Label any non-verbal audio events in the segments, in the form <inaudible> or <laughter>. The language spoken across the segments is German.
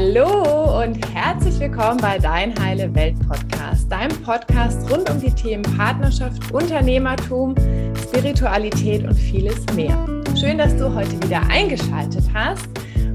Hallo und herzlich willkommen bei Dein Heile Welt Podcast, deinem Podcast rund um die Themen Partnerschaft, Unternehmertum, Spiritualität und vieles mehr. Schön, dass du heute wieder eingeschaltet hast.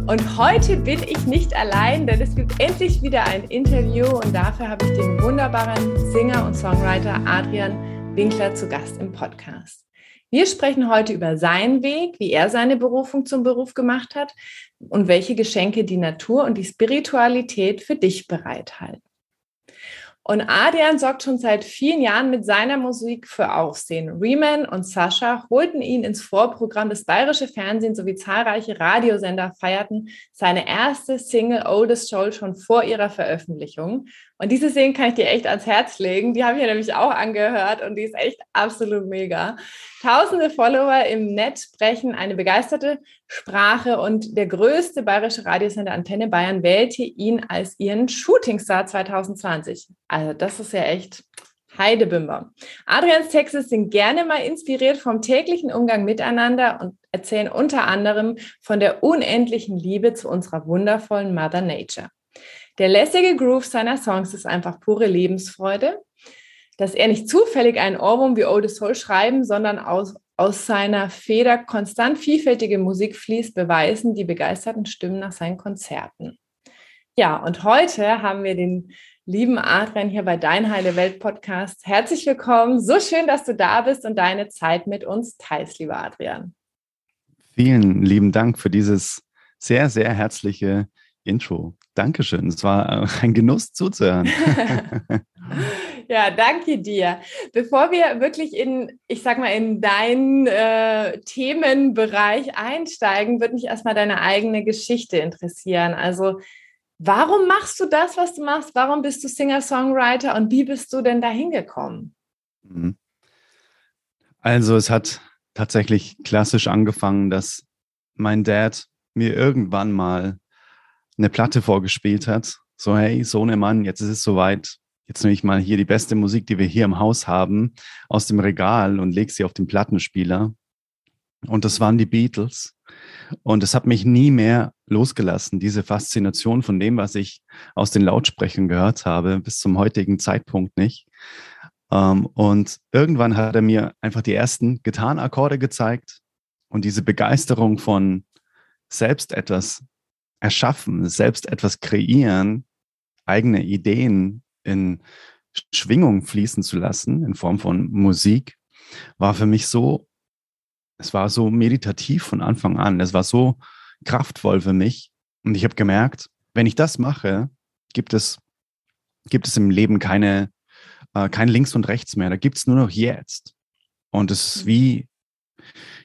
Und heute bin ich nicht allein, denn es gibt endlich wieder ein Interview und dafür habe ich den wunderbaren Singer und Songwriter Adrian Winkler zu Gast im Podcast. Wir sprechen heute über seinen Weg, wie er seine Berufung zum Beruf gemacht hat und welche Geschenke die Natur und die Spiritualität für dich bereithalten. Und Adrian sorgt schon seit vielen Jahren mit seiner Musik für Aufsehen. Riemann und Sascha holten ihn ins Vorprogramm des Bayerischen Fernsehens sowie zahlreiche Radiosender feierten seine erste Single Oldest Soul schon vor ihrer Veröffentlichung. Und diese Single kann ich dir echt ans Herz legen. Die habe ich mir nämlich auch angehört und die ist echt absolut mega. Tausende Follower im Netz sprechen eine begeisterte Sprache und der größte bayerische Radiosender Antenne Bayern wählte ihn als ihren Shootingstar 2020. Also das ist ja echt Heidebimber. Adrians Texte sind gerne mal inspiriert vom täglichen Umgang miteinander und erzählen unter anderem von der unendlichen Liebe zu unserer wundervollen Mother Nature. Der lässige Groove seiner Songs ist einfach pure Lebensfreude dass er nicht zufällig einen Ohrwurm wie Old Soul schreiben, sondern aus, aus seiner Feder konstant vielfältige Musik fließt, beweisen die begeisterten Stimmen nach seinen Konzerten. Ja, und heute haben wir den lieben Adrian hier bei Dein Heile Welt Podcast. Herzlich willkommen. So schön, dass du da bist und deine Zeit mit uns teilst, lieber Adrian. Vielen lieben Dank für dieses sehr, sehr herzliche Intro. Dankeschön. Es war äh, ein Genuss zuzuhören. <laughs> Ja, danke dir. Bevor wir wirklich in, ich sag mal, in deinen äh, Themenbereich einsteigen, würde mich erstmal deine eigene Geschichte interessieren. Also, warum machst du das, was du machst? Warum bist du Singer-Songwriter und wie bist du denn da hingekommen? Mhm. Also, es hat tatsächlich klassisch angefangen, dass mein Dad mir irgendwann mal eine Platte vorgespielt hat. So, hey, Sohnemann, jetzt ist es soweit jetzt nehme ich mal hier die beste Musik, die wir hier im Haus haben, aus dem Regal und lege sie auf den Plattenspieler. Und das waren die Beatles. Und es hat mich nie mehr losgelassen, diese Faszination von dem, was ich aus den Lautsprechern gehört habe, bis zum heutigen Zeitpunkt nicht. Ähm, und irgendwann hat er mir einfach die ersten Gitarrenakkorde gezeigt und diese Begeisterung von selbst etwas erschaffen, selbst etwas kreieren, eigene Ideen in Schwingung fließen zu lassen, in Form von Musik, war für mich so, es war so meditativ von Anfang an. Es war so kraftvoll für mich. Und ich habe gemerkt, wenn ich das mache, gibt es, gibt es im Leben keine, äh, kein Links und Rechts mehr. Da gibt es nur noch jetzt. Und es ist wie,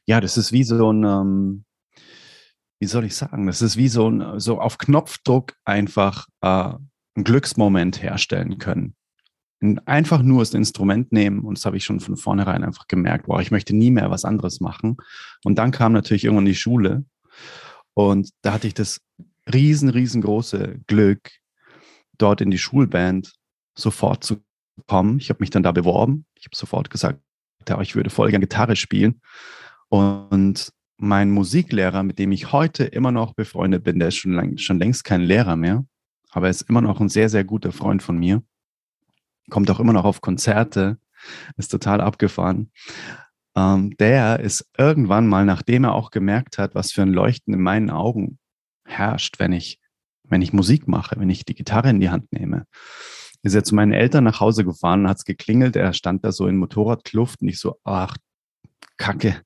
ja, das ist wie so ein, ähm, wie soll ich sagen, das ist wie so ein, so auf Knopfdruck einfach äh, einen Glücksmoment herstellen können. Einfach nur das Instrument nehmen und das habe ich schon von vornherein einfach gemerkt, boah, ich möchte nie mehr was anderes machen. Und dann kam natürlich irgendwann die Schule und da hatte ich das riesen, riesengroße Glück, dort in die Schulband sofort zu kommen. Ich habe mich dann da beworben. Ich habe sofort gesagt, ja, ich würde voll gerne Gitarre spielen. Und mein Musiklehrer, mit dem ich heute immer noch befreundet bin, der ist schon, lang, schon längst kein Lehrer mehr, aber er ist immer noch ein sehr, sehr guter Freund von mir. Kommt auch immer noch auf Konzerte, ist total abgefahren. Ähm, der ist irgendwann mal, nachdem er auch gemerkt hat, was für ein Leuchten in meinen Augen herrscht, wenn ich, wenn ich Musik mache, wenn ich die Gitarre in die Hand nehme, ist er zu meinen Eltern nach Hause gefahren, hat es geklingelt, er stand da so in Motorradkluft und ich so, ach, Kacke,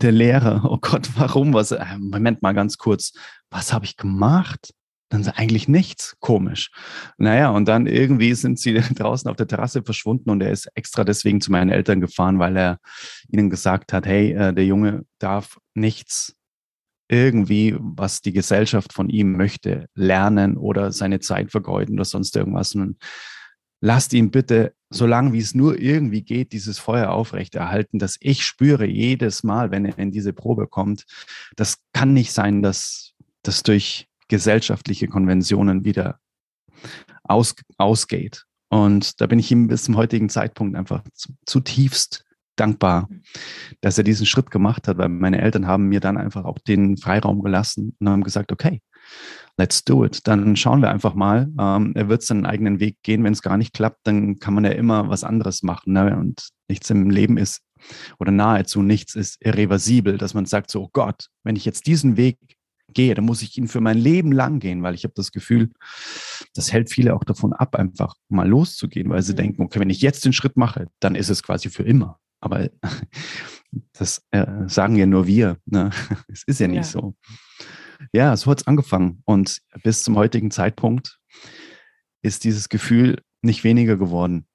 der Lehrer, <laughs> oh Gott, warum? Was? Äh, Moment mal ganz kurz, was habe ich gemacht? dann ist eigentlich nichts komisch. Naja, und dann irgendwie sind sie <laughs> draußen auf der Terrasse verschwunden und er ist extra deswegen zu meinen Eltern gefahren, weil er ihnen gesagt hat, hey, äh, der Junge darf nichts irgendwie, was die Gesellschaft von ihm möchte, lernen oder seine Zeit vergeuden oder sonst irgendwas. Und lasst ihn bitte, solange wie es nur irgendwie geht, dieses Feuer aufrechterhalten, dass ich spüre jedes Mal, wenn er in diese Probe kommt, das kann nicht sein, dass das durch gesellschaftliche Konventionen wieder aus, ausgeht. Und da bin ich ihm bis zum heutigen Zeitpunkt einfach zutiefst dankbar, dass er diesen Schritt gemacht hat, weil meine Eltern haben mir dann einfach auch den Freiraum gelassen und haben gesagt, okay, let's do it. Dann schauen wir einfach mal. Ähm, er wird seinen eigenen Weg gehen. Wenn es gar nicht klappt, dann kann man ja immer was anderes machen. Ne? Und nichts im Leben ist oder nahezu nichts ist irreversibel, dass man sagt so, oh Gott, wenn ich jetzt diesen Weg gehe, dann muss ich ihn für mein Leben lang gehen, weil ich habe das Gefühl, das hält viele auch davon ab, einfach mal loszugehen, weil sie mhm. denken, okay, wenn ich jetzt den Schritt mache, dann ist es quasi für immer. Aber <laughs> das äh, sagen ja nur wir. Ne? <laughs> Es ist ja nicht ja. so. Ja, so hat es angefangen. Und bis zum heutigen Zeitpunkt ist dieses Gefühl nicht weniger geworden.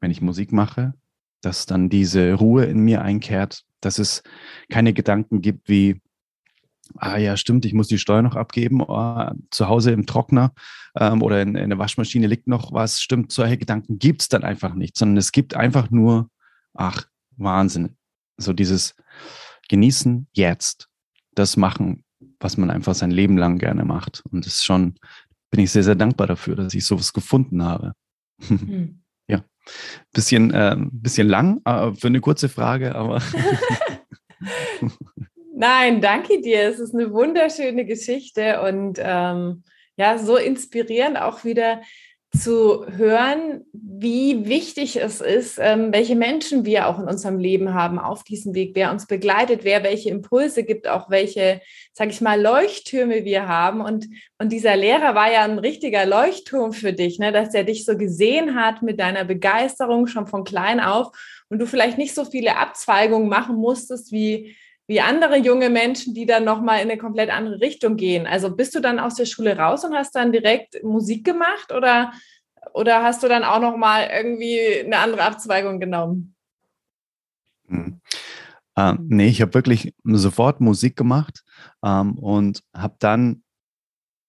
Wenn ich Musik mache, dass dann diese Ruhe in mir einkehrt, dass es keine Gedanken gibt wie, ah ja, stimmt, ich muss die Steuer noch abgeben, oh, zu Hause im Trockner ähm, oder in, in, der Waschmaschine liegt noch was, stimmt, solche Gedanken gibt es dann einfach nicht, sondern es gibt einfach nur, ach, Wahnsinn, so dieses Genießen jetzt, das machen, was man einfach sein Leben lang gerne macht. Und das ist schon, bin ich sehr, sehr dankbar dafür, dass ich sowas gefunden habe. <laughs> Hm. ja, bisschen, äh, bisschen lang äh, für eine kurze Frage, aber. <laughs> <laughs> Nein, danke dir. Es ist eine wunderschöne Geschichte und ähm, ja, so inspirierend auch wieder zu hören, wie wichtig es ist, ähm, welche Menschen wir auch in unserem Leben haben auf diesem Weg, wer uns begleitet, wer welche Impulse gibt, auch welche, sage ich mal, Leuchttürme wir haben. Und, und dieser Lehrer war ja ein richtiger Leuchtturm für dich, ne? dass er dich so gesehen hat mit deiner Begeisterung schon von klein auf und du vielleicht nicht so viele Abzweigungen machen musstest wie wie andere junge Menschen, die dann nochmal in eine komplett andere Richtung gehen. Also bist du dann aus der Schule raus und hast dann direkt Musik gemacht oder, oder hast du dann auch nochmal irgendwie eine andere Abzweigung genommen? Hm. Äh, nee, ich habe wirklich sofort Musik gemacht ähm, und habe dann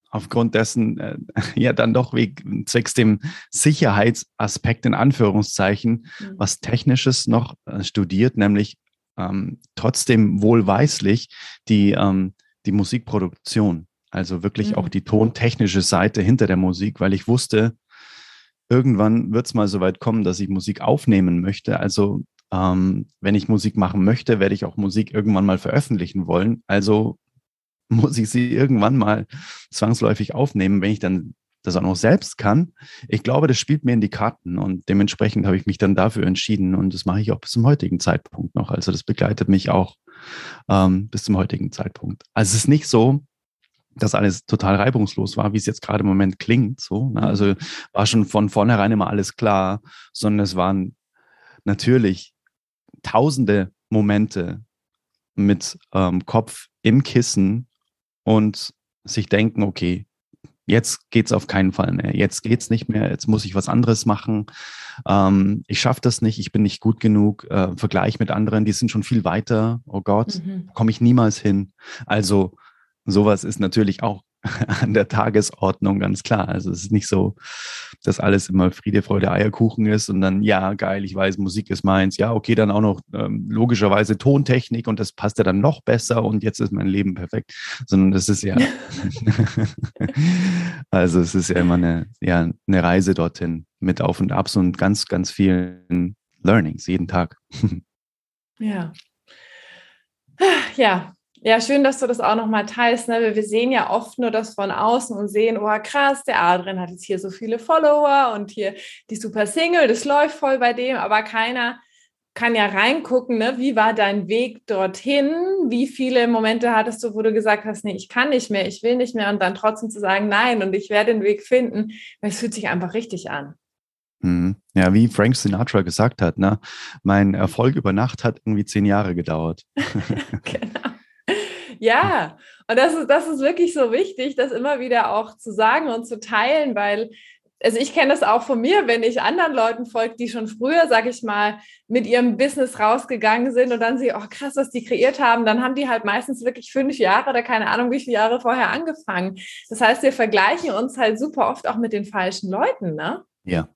aufgrund dessen äh, <laughs> ja dann doch wegen zwecks dem Sicherheitsaspekt in Anführungszeichen mhm. was Technisches noch äh, studiert, nämlich ähm, trotzdem wohlweislich die, ähm, die Musikproduktion, also wirklich mhm. auch die tontechnische Seite hinter der Musik, weil ich wusste, irgendwann wird es mal so weit kommen, dass ich Musik aufnehmen möchte. Also ähm, wenn ich Musik machen möchte, werde ich auch Musik irgendwann mal veröffentlichen wollen. Also muss ich sie irgendwann mal zwangsläufig aufnehmen, wenn ich dann das auch noch selbst kann. Ich glaube, das spielt mir in die Karten und dementsprechend habe ich mich dann dafür entschieden und das mache ich auch bis zum heutigen Zeitpunkt noch. Also das begleitet mich auch ähm, bis zum heutigen Zeitpunkt. Also es ist nicht so, dass alles total reibungslos war, wie es jetzt gerade im Moment klingt. So, ne? Also war schon von vornherein immer alles klar, sondern es waren natürlich tausende Momente mit ähm, Kopf im Kissen und sich denken, okay, jetzt geht's auf keinen Fall mehr, jetzt geht's nicht mehr, jetzt muss ich was anderes machen, ähm, ich schaffe das nicht, ich bin nicht gut genug, äh, Vergleich mit anderen, die sind schon viel weiter, oh Gott, mhm. komme ich niemals hin. Also sowas ist natürlich auch <laughs> an der Tagesordnung, ganz klar. Also es ist nicht so, dass alles immer Friede, Freude, Eierkuchen ist und dann, ja, geil, ich weiß, Musik ist meins. Ja, okay, dann auch noch ähm, logischerweise Tontechnik und das passt ja dann noch besser und jetzt ist mein Leben perfekt. Sondern das ist ja, <laughs> also es ist ja immer eine, ja, eine Reise dorthin mit Auf und Abs und ganz, ganz vielen Learnings jeden Tag. <laughs> ja. Ja, ja, schön, dass du das auch nochmal teilst. Ne? Wir sehen ja oft nur das von außen und sehen, oh krass, der Adrian hat jetzt hier so viele Follower und hier die super Single, das läuft voll bei dem, aber keiner kann ja reingucken, ne? wie war dein Weg dorthin? Wie viele Momente hattest du, wo du gesagt hast, nee, ich kann nicht mehr, ich will nicht mehr und dann trotzdem zu sagen, nein und ich werde den Weg finden, weil es fühlt sich einfach richtig an. Mhm. Ja, wie Frank Sinatra gesagt hat, ne? mein Erfolg über Nacht hat irgendwie zehn Jahre gedauert. <laughs> <laughs> genau. Ja, und das ist, das ist wirklich so wichtig, das immer wieder auch zu sagen und zu teilen, weil also ich kenne das auch von mir, wenn ich anderen Leuten folge, die schon früher, sag ich mal, mit ihrem Business rausgegangen sind und dann sie, oh krass, was die kreiert haben, dann haben die halt meistens wirklich fünf Jahre oder keine Ahnung, wie viele Jahre vorher angefangen. Das heißt, wir vergleichen uns halt super oft auch mit den falschen Leuten, ne? Ja,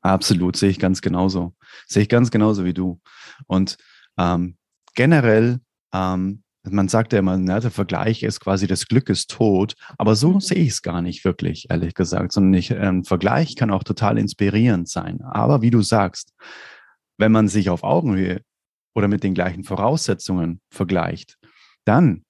absolut, sehe ich ganz genauso. Sehe ich ganz genauso wie du. Und ähm, generell ähm, man sagt ja immer, ne, der Vergleich ist quasi das Glück ist tot, aber so mhm. sehe ich es gar nicht wirklich, ehrlich gesagt, sondern ich, ähm, Vergleich kann auch total inspirierend sein. Aber wie du sagst, wenn man sich auf Augenhöhe oder mit den gleichen Voraussetzungen vergleicht, dann,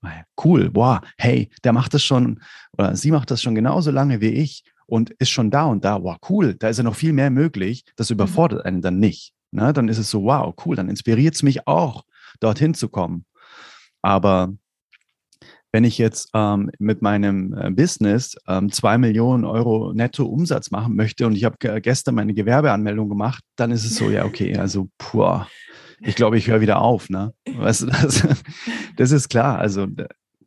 cool, wow, hey, der macht das schon oder sie macht das schon genauso lange wie ich und ist schon da und da, wow, cool, da ist ja noch viel mehr möglich, das mhm. überfordert einen dann nicht. Ne? Dann ist es so, wow, cool, dann inspiriert es mich auch, dorthin zu kommen. Aber wenn ich jetzt ähm, mit meinem äh, Business ähm, zwei Millionen Euro netto Umsatz machen möchte und ich habe gestern meine Gewerbeanmeldung gemacht, dann ist es so, ja, okay, <laughs> also puh, ich glaube, ich höre wieder auf. Ne? Weißt du, das, <laughs> das ist klar. Also,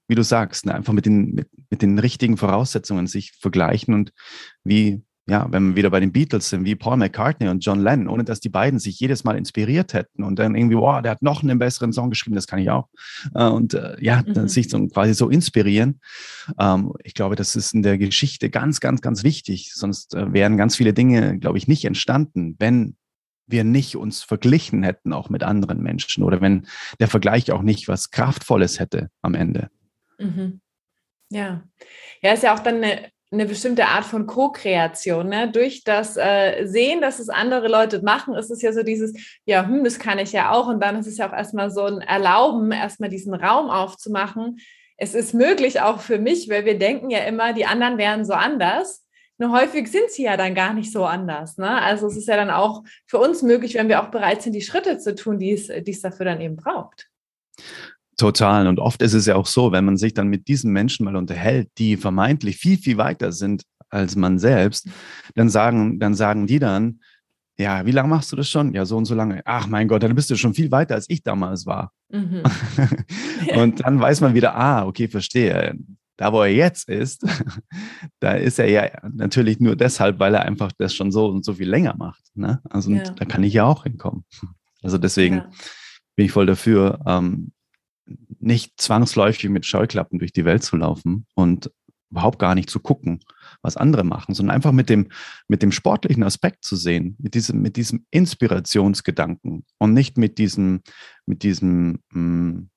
wie du sagst, ne? einfach mit den, mit, mit den richtigen Voraussetzungen sich vergleichen und wie ja, wenn wir wieder bei den Beatles sind, wie Paul McCartney und John Lennon, ohne dass die beiden sich jedes Mal inspiriert hätten und dann irgendwie, wow, der hat noch einen besseren Song geschrieben, das kann ich auch. Äh, und äh, ja, mhm. sich so quasi so inspirieren. Ähm, ich glaube, das ist in der Geschichte ganz, ganz, ganz wichtig. Sonst äh, wären ganz viele Dinge, glaube ich, nicht entstanden, wenn wir nicht uns verglichen hätten auch mit anderen Menschen oder wenn der Vergleich auch nicht was Kraftvolles hätte am Ende. Mhm. Ja. Ja, ist ja auch dann eine eine bestimmte Art von Co-Kreation. Ne? Durch das äh, Sehen, dass es andere Leute machen, ist es ja so dieses, ja, hm, das kann ich ja auch. Und dann ist es ja auch erstmal so ein Erlauben, erstmal diesen Raum aufzumachen. Es ist möglich auch für mich, weil wir denken ja immer, die anderen wären so anders. Nur häufig sind sie ja dann gar nicht so anders. Ne? Also es ist ja dann auch für uns möglich, wenn wir auch bereit sind, die Schritte zu tun, die es, die es dafür dann eben braucht. Total. Und oft ist es ja auch so, wenn man sich dann mit diesen Menschen mal unterhält, die vermeintlich viel, viel weiter sind als man selbst, dann sagen, dann sagen die dann, ja, wie lange machst du das schon? Ja, so und so lange. Ach mein Gott, dann bist du schon viel weiter, als ich damals war. Mhm. <laughs> und dann weiß man wieder, ah, okay, verstehe. Da, wo er jetzt ist, <laughs> da ist er ja natürlich nur deshalb, weil er einfach das schon so und so viel länger macht. Ne? Also ja. da kann ich ja auch hinkommen. Also deswegen ja. bin ich voll dafür, ähm, nicht zwangsläufig mit Scheuklappen durch die Welt zu laufen und überhaupt gar nicht zu gucken, was andere machen, sondern einfach mit dem, mit dem sportlichen Aspekt zu sehen, mit diesem, mit diesem Inspirationsgedanken und nicht mit diesem, mit diesem, mh, hm,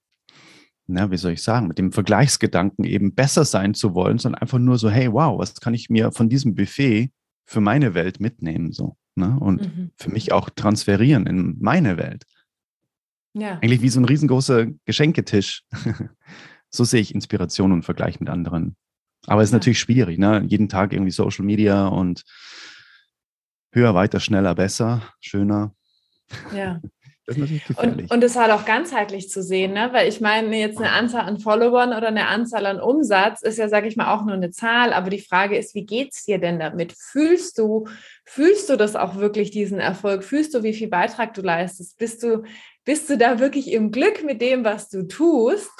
na, wie soll ich sagen, mit dem Vergleichsgedanken eben besser sein zu wollen, sondern einfach nur so, hey, wow, was kann ich mir von diesem Buffet für meine Welt mitnehmen, so, ne? Und mhm. für mich auch transferieren in meine Welt. Ja. Eigentlich wie so ein riesengroßer Geschenketisch. <laughs> so sehe ich Inspiration und Vergleich mit anderen. Aber es ist ja. natürlich schwierig, ne? Jeden Tag irgendwie Social Media und höher, weiter, schneller, besser, schöner. Ja. <laughs> Das ist natürlich gefährlich. Und, und das halt auch ganzheitlich zu sehen, ne? weil ich meine, jetzt eine Anzahl an Followern oder eine Anzahl an Umsatz ist ja, sage ich mal, auch nur eine Zahl. Aber die Frage ist, wie geht es dir denn damit? Fühlst du, fühlst du das auch wirklich, diesen Erfolg? Fühlst du, wie viel Beitrag du leistest? Bist du, bist du da wirklich im Glück mit dem, was du tust?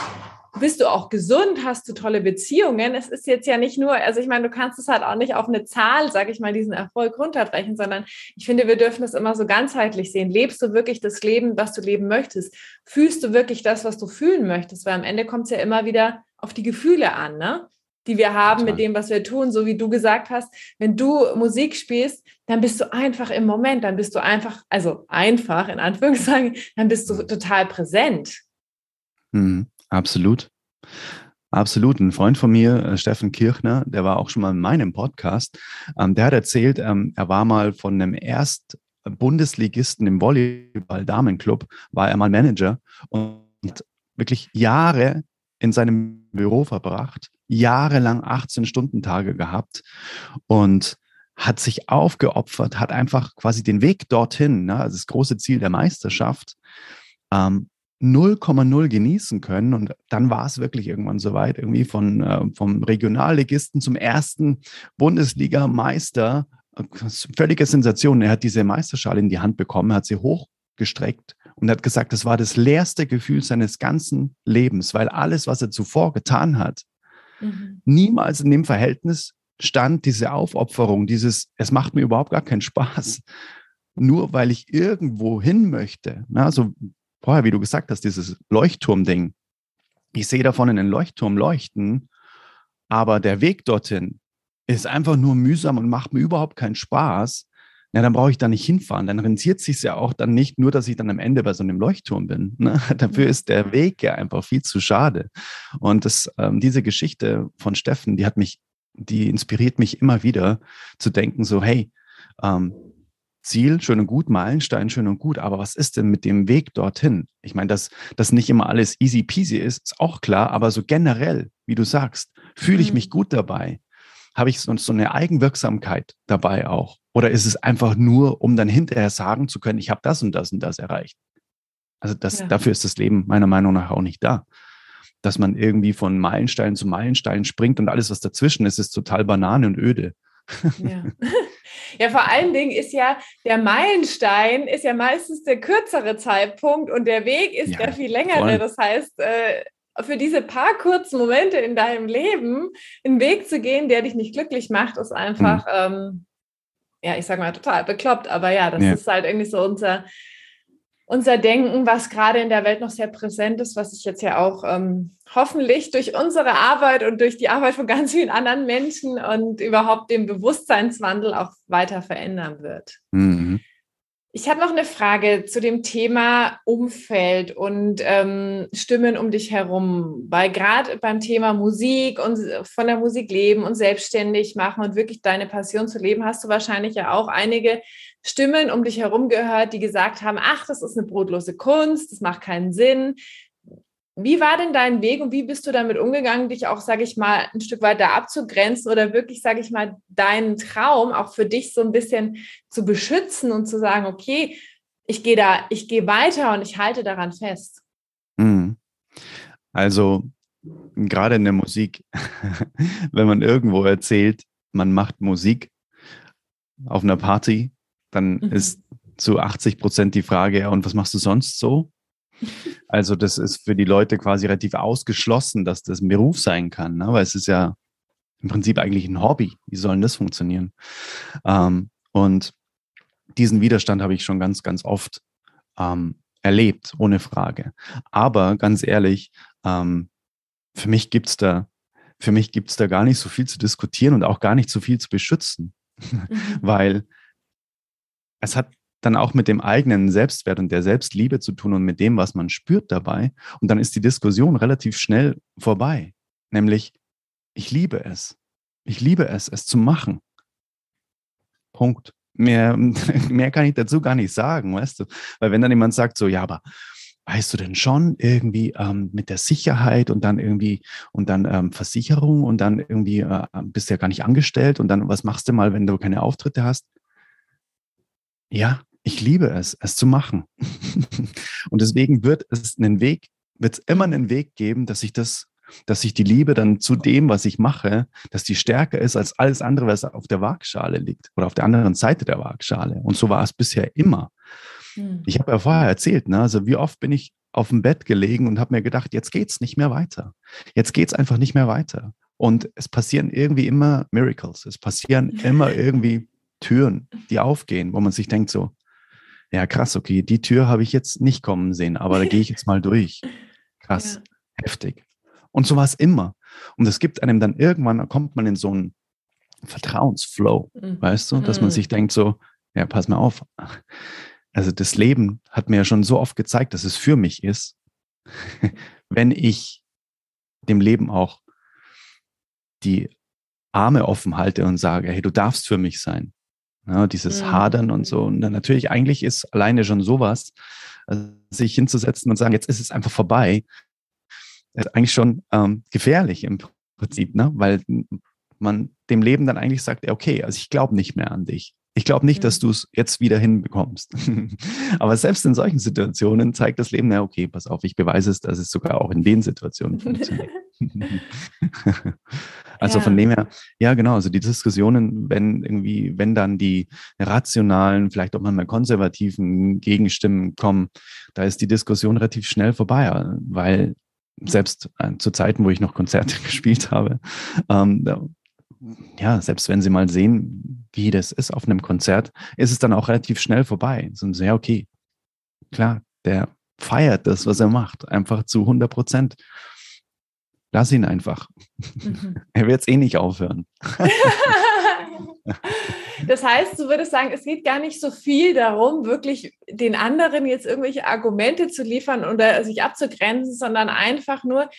bist du auch gesund, hast du tolle Beziehungen. Es ist jetzt ja nicht nur, also ich meine, du kannst es halt auch nicht auf eine Zahl, sage ich mal, diesen Erfolg runterbrechen, sondern ich finde, wir dürfen das immer so ganzheitlich sehen. Lebst du wirklich das Leben, was du leben möchtest? Fühlst du wirklich das, was du fühlen möchtest? Weil am Ende kommt es ja immer wieder auf die Gefühle an, ne? Die wir haben Total. mit dem, was wir tun, so wie du gesagt hast, wenn du Musik spielst, dann bist du einfach im Moment, dann bist du einfach, also einfach in Anführungszeichen, dann bist du total präsent. Mhm. Absolut. Absolut. Ein Freund von mir, äh, Steffen Kirchner, der war auch schon mal in meinem Podcast, ähm, der hat erzählt, ähm, er war mal von einem erst Bundesligisten im Volleyball-Damenclub, war er mal Manager und wirklich Jahre in seinem Büro verbracht, jahrelang 18-Stunden-Tage gehabt und hat sich aufgeopfert, hat einfach quasi den Weg dorthin, ne, also das große Ziel der Meisterschaft, ähm, 0,0 genießen können. Und dann war es wirklich irgendwann soweit, irgendwie von, äh, vom Regionalligisten zum ersten Bundesliga-Meister. Völlige Sensation. Er hat diese Meisterschale in die Hand bekommen, hat sie hochgestreckt und hat gesagt, das war das leerste Gefühl seines ganzen Lebens, weil alles, was er zuvor getan hat, mhm. niemals in dem Verhältnis stand, diese Aufopferung, dieses, es macht mir überhaupt gar keinen Spaß, nur weil ich irgendwo hin möchte. Also vorher, wie du gesagt hast, dieses Leuchtturm-Ding. Ich sehe davon einen Leuchtturm leuchten, aber der Weg dorthin ist einfach nur mühsam und macht mir überhaupt keinen Spaß. Ja, dann brauche ich da nicht hinfahren. Dann rentiert sich ja auch dann nicht nur, dass ich dann am Ende bei so einem Leuchtturm bin. Ne? <laughs> Dafür ist der Weg ja einfach viel zu schade. Und das, ähm, diese Geschichte von Steffen, die hat mich, die inspiriert mich immer wieder zu denken, so, hey, ähm, Ziel, schön und gut, Meilenstein, schön und gut, aber was ist denn mit dem Weg dorthin? Ich meine, dass das nicht immer alles easy peasy ist, ist auch klar, aber so generell, wie du sagst, fühle ich mhm. mich gut dabei? Habe ich so, so eine Eigenwirksamkeit dabei auch? Oder ist es einfach nur, um dann hinterher sagen zu können, ich habe das und das und das erreicht? Also das, ja. dafür ist das Leben meiner Meinung nach auch nicht da. Dass man irgendwie von Meilenstein zu Meilenstein springt und alles, was dazwischen ist, ist total banane und öde. Ja. <laughs> <laughs> ja, vor allen Dingen ist ja der Meilenstein ist ja meistens der kürzere Zeitpunkt und der Weg ist ja, der viel längere. Voll. Das heißt, äh, für diese paar kurzen Momente in deinem Leben einen Weg zu gehen, der dich nicht glücklich macht, ist einfach, mhm. ähm, ja, ich sage mal total bekloppt, aber ja, das ja. ist halt irgendwie so unser, unser Denken, was gerade in der Welt noch sehr präsent ist, was sich jetzt ja auch ähm, hoffentlich durch unsere Arbeit und durch die Arbeit von ganz vielen anderen Menschen und überhaupt den Bewusstseinswandel auch weiter verändern wird. Mhm. Ich habe noch eine Frage zu dem Thema Umfeld und ähm, Stimmen um dich herum, weil gerade beim Thema Musik und von der Musik leben und selbstständig machen und wirklich deine Passion zu leben, hast du wahrscheinlich ja auch einige Stimmen um dich herum gehört, die gesagt haben, ach, das ist eine brotlose Kunst, das macht keinen Sinn. Wie war denn dein Weg und wie bist du damit umgegangen, dich auch, sage ich mal, ein Stück weiter abzugrenzen oder wirklich, sage ich mal, deinen Traum auch für dich so ein bisschen zu beschützen und zu sagen, okay, ich gehe da, ich gehe weiter und ich halte daran fest? Mhm. Also gerade in der Musik, <laughs> wenn man irgendwo erzählt, man macht Musik auf einer Party, dann mhm. ist zu 80 Prozent die Frage, ja, und was machst du sonst so? Also das ist für die Leute quasi relativ ausgeschlossen, dass das ein Beruf sein kann, ne? weil es ist ja im Prinzip eigentlich ein Hobby. Wie soll denn das funktionieren? Ähm, und diesen Widerstand habe ich schon ganz, ganz oft ähm, erlebt, ohne Frage. Aber ganz ehrlich, ähm, für mich gibt's da, für mich gibt's da gar nicht so viel zu diskutieren und auch gar nicht so viel zu beschützen, mhm. <laughs> weil es hat dann auch mit dem eigenen Selbstwert und der Selbstliebe zu tun und mit dem, was man spürt dabei. Und dann ist die Diskussion relativ schnell vorbei. Nämlich, ich liebe es. Ich liebe es, es zu machen. Punkt. Mehr, <laughs> mehr kann ich dazu gar nicht sagen, weißt du? Weil wenn dann jemand sagt so, ja, aber weißt du denn schon irgendwie ähm, mit der Sicherheit und dann irgendwie und dann ähm, Versicherung und dann irgendwie äh, bist du ja gar nicht angestellt und dann was machst du mal, wenn du keine Auftritte hast? Ja, ich liebe es, es zu machen. <laughs> und deswegen wird es einen Weg, wird es immer einen Weg geben, dass ich das, dass ich die Liebe dann zu dem, was ich mache, dass die stärker ist als alles andere, was auf der Waagschale liegt oder auf der anderen Seite der Waagschale. Und so war es bisher immer. Hm. Ich habe ja vorher erzählt, ne, also wie oft bin ich auf dem Bett gelegen und habe mir gedacht, jetzt geht's nicht mehr weiter. Jetzt geht's einfach nicht mehr weiter. Und es passieren irgendwie immer Miracles. Es passieren immer <laughs> irgendwie Türen, die aufgehen, wo man sich denkt so, ja krass, okay, die Tür habe ich jetzt nicht kommen sehen, aber da gehe ich jetzt mal <laughs> durch. Krass, ja. heftig. Und so war es immer. Und es gibt einem dann irgendwann, da kommt man in so einen Vertrauensflow, mhm. weißt du, dass man mhm. sich denkt so, ja, pass mal auf. Also das Leben hat mir ja schon so oft gezeigt, dass es für mich ist, <laughs> wenn ich dem Leben auch die Arme offen halte und sage, hey, du darfst für mich sein. Ja, dieses mhm. Hadern und so. Und dann natürlich, eigentlich ist alleine schon sowas, also sich hinzusetzen und sagen, jetzt ist es einfach vorbei, ist eigentlich schon ähm, gefährlich im Prinzip, ne? weil man dem Leben dann eigentlich sagt, okay, also ich glaube nicht mehr an dich. Ich glaube nicht, dass mhm. du es jetzt wieder hinbekommst. <laughs> Aber selbst in solchen Situationen zeigt das Leben, ja, okay, pass auf, ich beweise es, dass es sogar auch in den Situationen funktioniert. <laughs> also ja. von dem her, ja, genau, also die Diskussionen, wenn irgendwie, wenn dann die rationalen, vielleicht auch manchmal konservativen Gegenstimmen kommen, da ist die Diskussion relativ schnell vorbei, weil selbst äh, zu Zeiten, wo ich noch Konzerte <laughs> gespielt habe, ähm, ja, selbst wenn sie mal sehen, wie das ist auf einem Konzert, ist es dann auch relativ schnell vorbei. So, ja, okay, klar, der feiert das, was er macht, einfach zu 100 Prozent. Lass ihn einfach. Mhm. <laughs> Er wird es eh nicht aufhören. <laughs> das heißt, du würdest sagen, es geht gar nicht so viel darum, wirklich den anderen jetzt irgendwelche Argumente zu liefern oder sich abzugrenzen, sondern einfach nur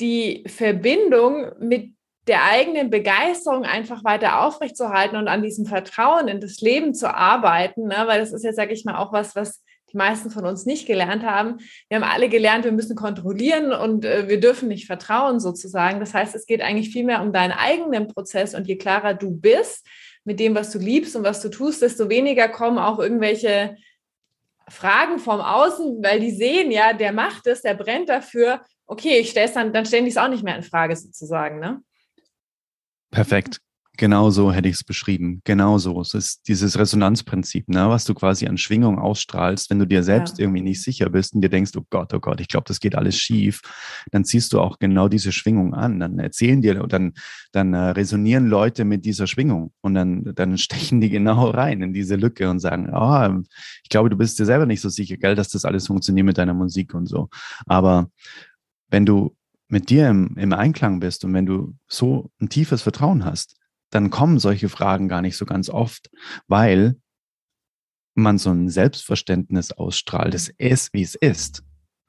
die Verbindung mit der eigenen Begeisterung einfach weiter aufrechtzuerhalten und an diesem Vertrauen in das Leben zu arbeiten, ne? weil das ist jetzt, sage ich mal, auch was, was die meisten von uns nicht gelernt haben. Wir haben alle gelernt, wir müssen kontrollieren und äh, wir dürfen nicht vertrauen sozusagen. Das heißt, es geht eigentlich viel mehr um deinen eigenen Prozess und je klarer du bist mit dem, was du liebst und was du tust, desto weniger kommen auch irgendwelche Fragen vom Außen, weil die sehen ja, der macht es, der brennt dafür. Okay, ich stelle es dann, dann stellen die es auch nicht mehr in Frage sozusagen, ne? Perfekt. Genau so hätte ich es beschrieben. Genau so. Es ist dieses Resonanzprinzip, ne, was du quasi an Schwingung ausstrahlst, wenn du dir selbst ja. irgendwie nicht sicher bist und dir denkst, oh Gott, oh Gott, ich glaube, das geht alles schief, dann ziehst du auch genau diese Schwingung an. Dann erzählen dir dann, dann äh, resonieren Leute mit dieser Schwingung und dann, dann <laughs> stechen die genau rein in diese Lücke und sagen, oh, ich glaube, du bist dir selber nicht so sicher, gell, dass das alles funktioniert mit deiner Musik und so. Aber wenn du mit dir im, im Einklang bist und wenn du so ein tiefes Vertrauen hast, dann kommen solche Fragen gar nicht so ganz oft, weil man so ein Selbstverständnis ausstrahlt. Es ist, wie es ist.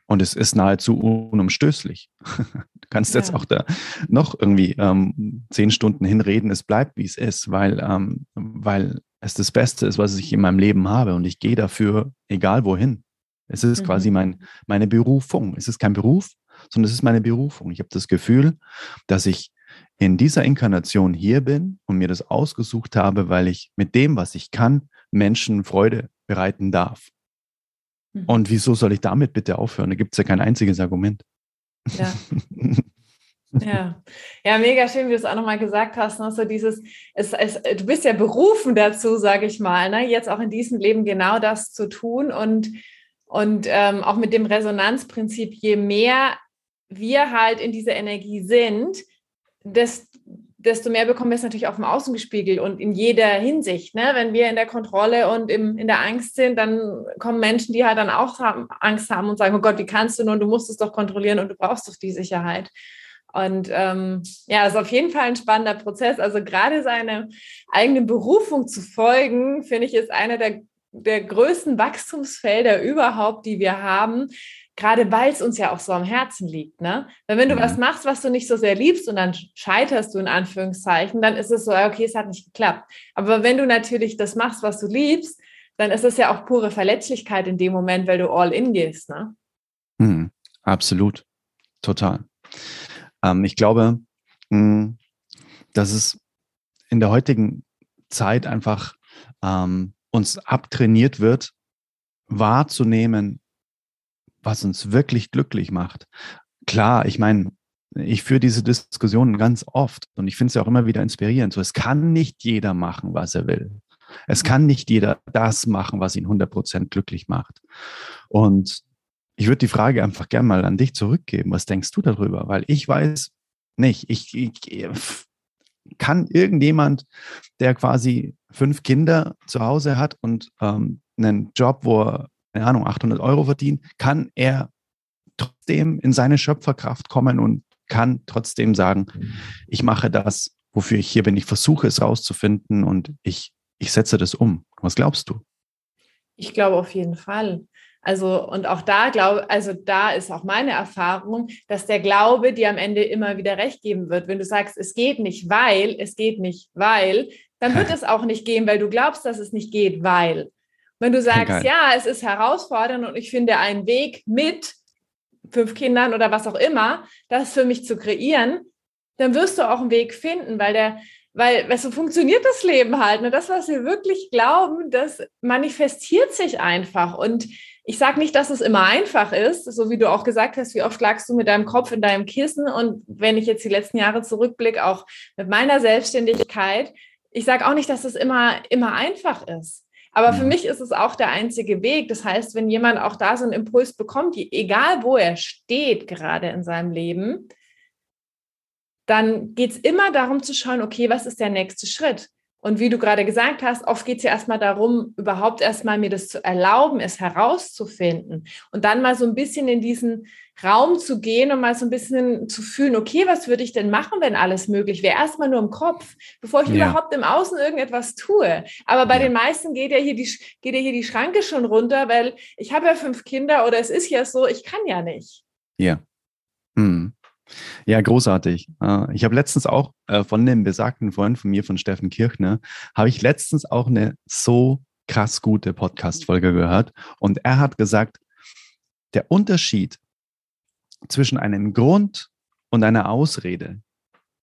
Und es ist nahezu unumstößlich. <laughs> Du kannst ja. jetzt auch da noch irgendwie ähm, zehn Stunden hinreden, es bleibt, wie es ist, weil, ähm, weil es das Beste ist, was ich in meinem Leben habe. Und ich gehe dafür, egal wohin. Es ist mhm. quasi mein, meine Berufung. Es ist kein Beruf, sondern es ist meine Berufung. Ich habe das Gefühl, dass ich in dieser Inkarnation hier bin und mir das ausgesucht habe, weil ich mit dem, was ich kann, Menschen Freude bereiten darf. Mhm. Und wieso soll ich damit bitte aufhören? Da gibt es ja kein einziges Argument. Ja. <laughs> Ja. ja, mega schön, wie du es auch nochmal gesagt hast. Ne? So dieses, es, es, du bist ja berufen dazu, sage ich mal, ne? jetzt auch in diesem Leben genau das zu tun und, und ähm, auch mit dem Resonanzprinzip, je mehr wir halt in dieser Energie sind, des, desto mehr bekommen wir es natürlich auch im Außen gespiegelt und in jeder Hinsicht. Ne? Wenn wir in der Kontrolle und im, in der Angst sind, dann kommen Menschen, die halt dann auch haben, Angst haben und sagen, oh Gott, wie kannst du nun, du musst es doch kontrollieren und du brauchst doch die Sicherheit. Und ähm, ja, ist auf jeden Fall ein spannender Prozess. Also gerade seine eigene Berufung zu folgen, finde ich, ist einer der, der größten Wachstumsfelder überhaupt, die wir haben, gerade weil es uns ja auch so am Herzen liegt, ne? Weil wenn du mhm. was machst, was du nicht so sehr liebst und dann scheiterst du in Anführungszeichen, dann ist es so, okay, es hat nicht geklappt. Aber wenn du natürlich das machst, was du liebst, dann ist es ja auch pure Verletzlichkeit in dem Moment, weil du all in gehst, ne? Mhm. Absolut. Total. Ähm, ich glaube, mh, hm, dass es in der heutigen Zeit einfach ähm, uns abtrainiert wird, wahrzunehmen, was uns wirklich glücklich macht. Klar, ich meine, ich führe diese Diskussionen ganz oft und ich finde es ja auch immer wieder inspirierend. So, es kann nicht jeder machen, was er will. Es kann nicht jeder das machen, was ihn 100% glücklich macht. Und ich würde die Frage einfach gerne mal an dich zurückgeben. Was denkst du darüber? Weil ich weiß nicht, ich, ich kann irgendjemand, der quasi fünf Kinder zu Hause hat und ähm, einen Job, wo er keine Ahnung, 800 Euro verdient, kann er trotzdem in seine Schöpferkraft kommen und kann trotzdem sagen, ich mache das, wofür ich hier bin. Ich versuche es rauszufinden und ich, ich setze das um. Was glaubst du? Ich glaube auf jeden Fall. Also, und auch da glaube, also da ist auch meine Erfahrung, dass der Glaube dir am Ende immer wieder recht geben wird. Wenn du sagst, es geht nicht, weil, es geht nicht, weil, dann <laughs> wird es auch nicht gehen, weil du glaubst, dass es nicht geht, weil. Wenn du sagst, Geil. ja, es ist herausfordernd und ich finde einen Weg mit fünf Kindern oder was auch immer, das für mich zu kreieren, dann wirst du auch einen Weg finden, weil der, weil, weißt du, funktioniert das Leben halt. Ne? Das, was wir wirklich glauben, das manifestiert sich einfach. Und ich sage nicht, dass es immer einfach ist, so wie du auch gesagt hast, wie oft lagst du mit deinem Kopf in deinem Kissen. Und wenn ich jetzt die letzten Jahre zurückblicke, auch mit meiner Selbstständigkeit, ich sage auch nicht, dass es immer, immer einfach ist. Aber für mhm. mich ist es auch der einzige Weg. Das heißt, wenn jemand auch da so einen Impuls bekommt, egal wo er steht gerade in seinem Leben, dann geht es immer darum zu schauen, okay, was ist der nächste Schritt? Und wie du gerade gesagt hast, oft geht es ja erstmal darum, überhaupt erstmal mir das zu erlauben, es herauszufinden und dann mal so ein bisschen in diesen Raum zu gehen und mal so ein bisschen zu fühlen, okay, was würde ich denn machen, wenn alles möglich wäre? Erstmal nur im Kopf, bevor ich ja. überhaupt im Außen irgendetwas tue. Aber bei ja. den meisten geht ja hier die, geht ja hier die Schranke schon runter, weil ich habe ja fünf Kinder oder es ist ja so, ich kann ja nicht. Ja. Hm. Ja, großartig. Äh, ich habe letztens auch äh, von dem besagten Freund von mir, von Steffen Kirchner, habe ich letztens auch eine so krass gute Podcast-Folge gehört. Und er hat gesagt, der Unterschied zwischen einem Grund und einer Ausrede,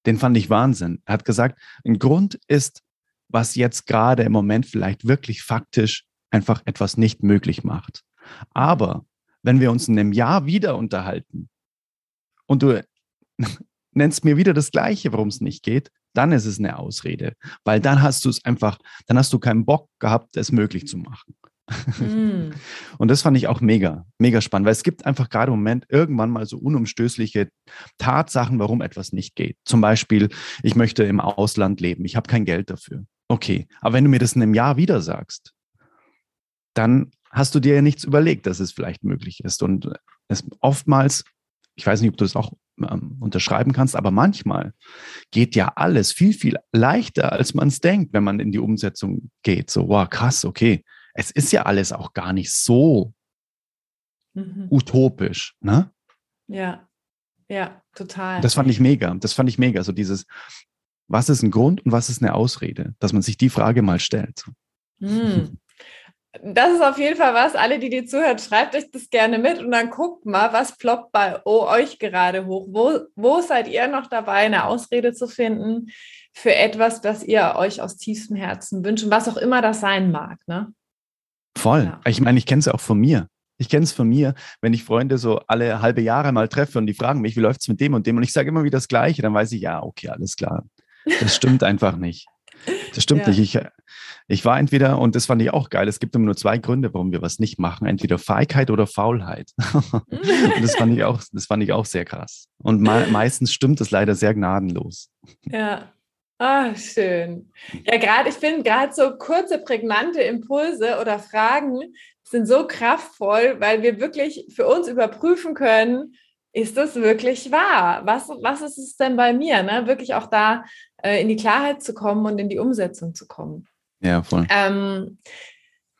den fand ich Wahnsinn. Er hat gesagt, ein Grund ist, was jetzt gerade im Moment vielleicht wirklich faktisch einfach etwas nicht möglich macht. Aber wenn wir uns in einem Jahr wieder unterhalten und du <laughs> nennst mir wieder das Gleiche, warum es nicht geht, dann ist es eine Ausrede, weil dann hast du es einfach, dann hast du keinen Bock gehabt, es möglich zu machen. Mm. <laughs> Und das fand ich auch mega, mega spannend, weil es gibt einfach gerade im Moment irgendwann mal so unumstößliche Tatsachen, warum etwas nicht geht. Zum Beispiel, ich möchte im Ausland leben, ich habe kein Geld dafür. Okay, aber wenn du mir das in einem Jahr wieder sagst, dann hast du dir ja nichts überlegt, dass es vielleicht möglich ist. Und es oftmals, ich weiß nicht, ob du es auch ähm, unterschreiben kannst, aber manchmal geht ja alles viel, viel leichter, als man es denkt, wenn man in die Umsetzung geht. So, wow, krass, okay. Es ist ja alles auch gar nicht so mhm. utopisch, ne? Ja, ja, total. Das fand ich mega. Das fand ich mega. So dieses, was ist ein Grund und was ist eine Ausrede? Dass man sich die Frage mal stellt. Mhm. Das ist auf jeden Fall was. Alle, die dir zuhört, schreibt euch das gerne mit und dann guckt mal, was ploppt bei euch gerade hoch. Wo, wo seid ihr noch dabei, eine Ausrede zu finden für etwas, das ihr euch aus tiefstem Herzen wünscht und was auch immer das sein mag, ne? Voll. Ja. Ich meine, ich kenne es ja auch von mir. Ich kenne es von mir, wenn ich Freunde so alle halbe Jahre mal treffe und die fragen mich, wie läuft es mit dem und dem und ich sage immer wieder das Gleiche, dann weiß ich, ja, okay, alles klar. Das stimmt <laughs> einfach nicht. Das stimmt ja. nicht. Ich, ich war entweder, und das fand ich auch geil, es gibt immer nur zwei Gründe, warum wir was nicht machen. Entweder Feigheit oder Faulheit. <laughs> und das fand ich auch, das fand ich auch sehr krass. Und me meistens stimmt es leider sehr gnadenlos. Ja. Ah, schön. Ja, gerade, ich finde gerade so kurze, prägnante Impulse oder Fragen sind so kraftvoll, weil wir wirklich für uns überprüfen können, ist das wirklich wahr? Was, was ist es denn bei mir? Ne? Wirklich auch da äh, in die Klarheit zu kommen und in die Umsetzung zu kommen. Ja, voll. Ähm,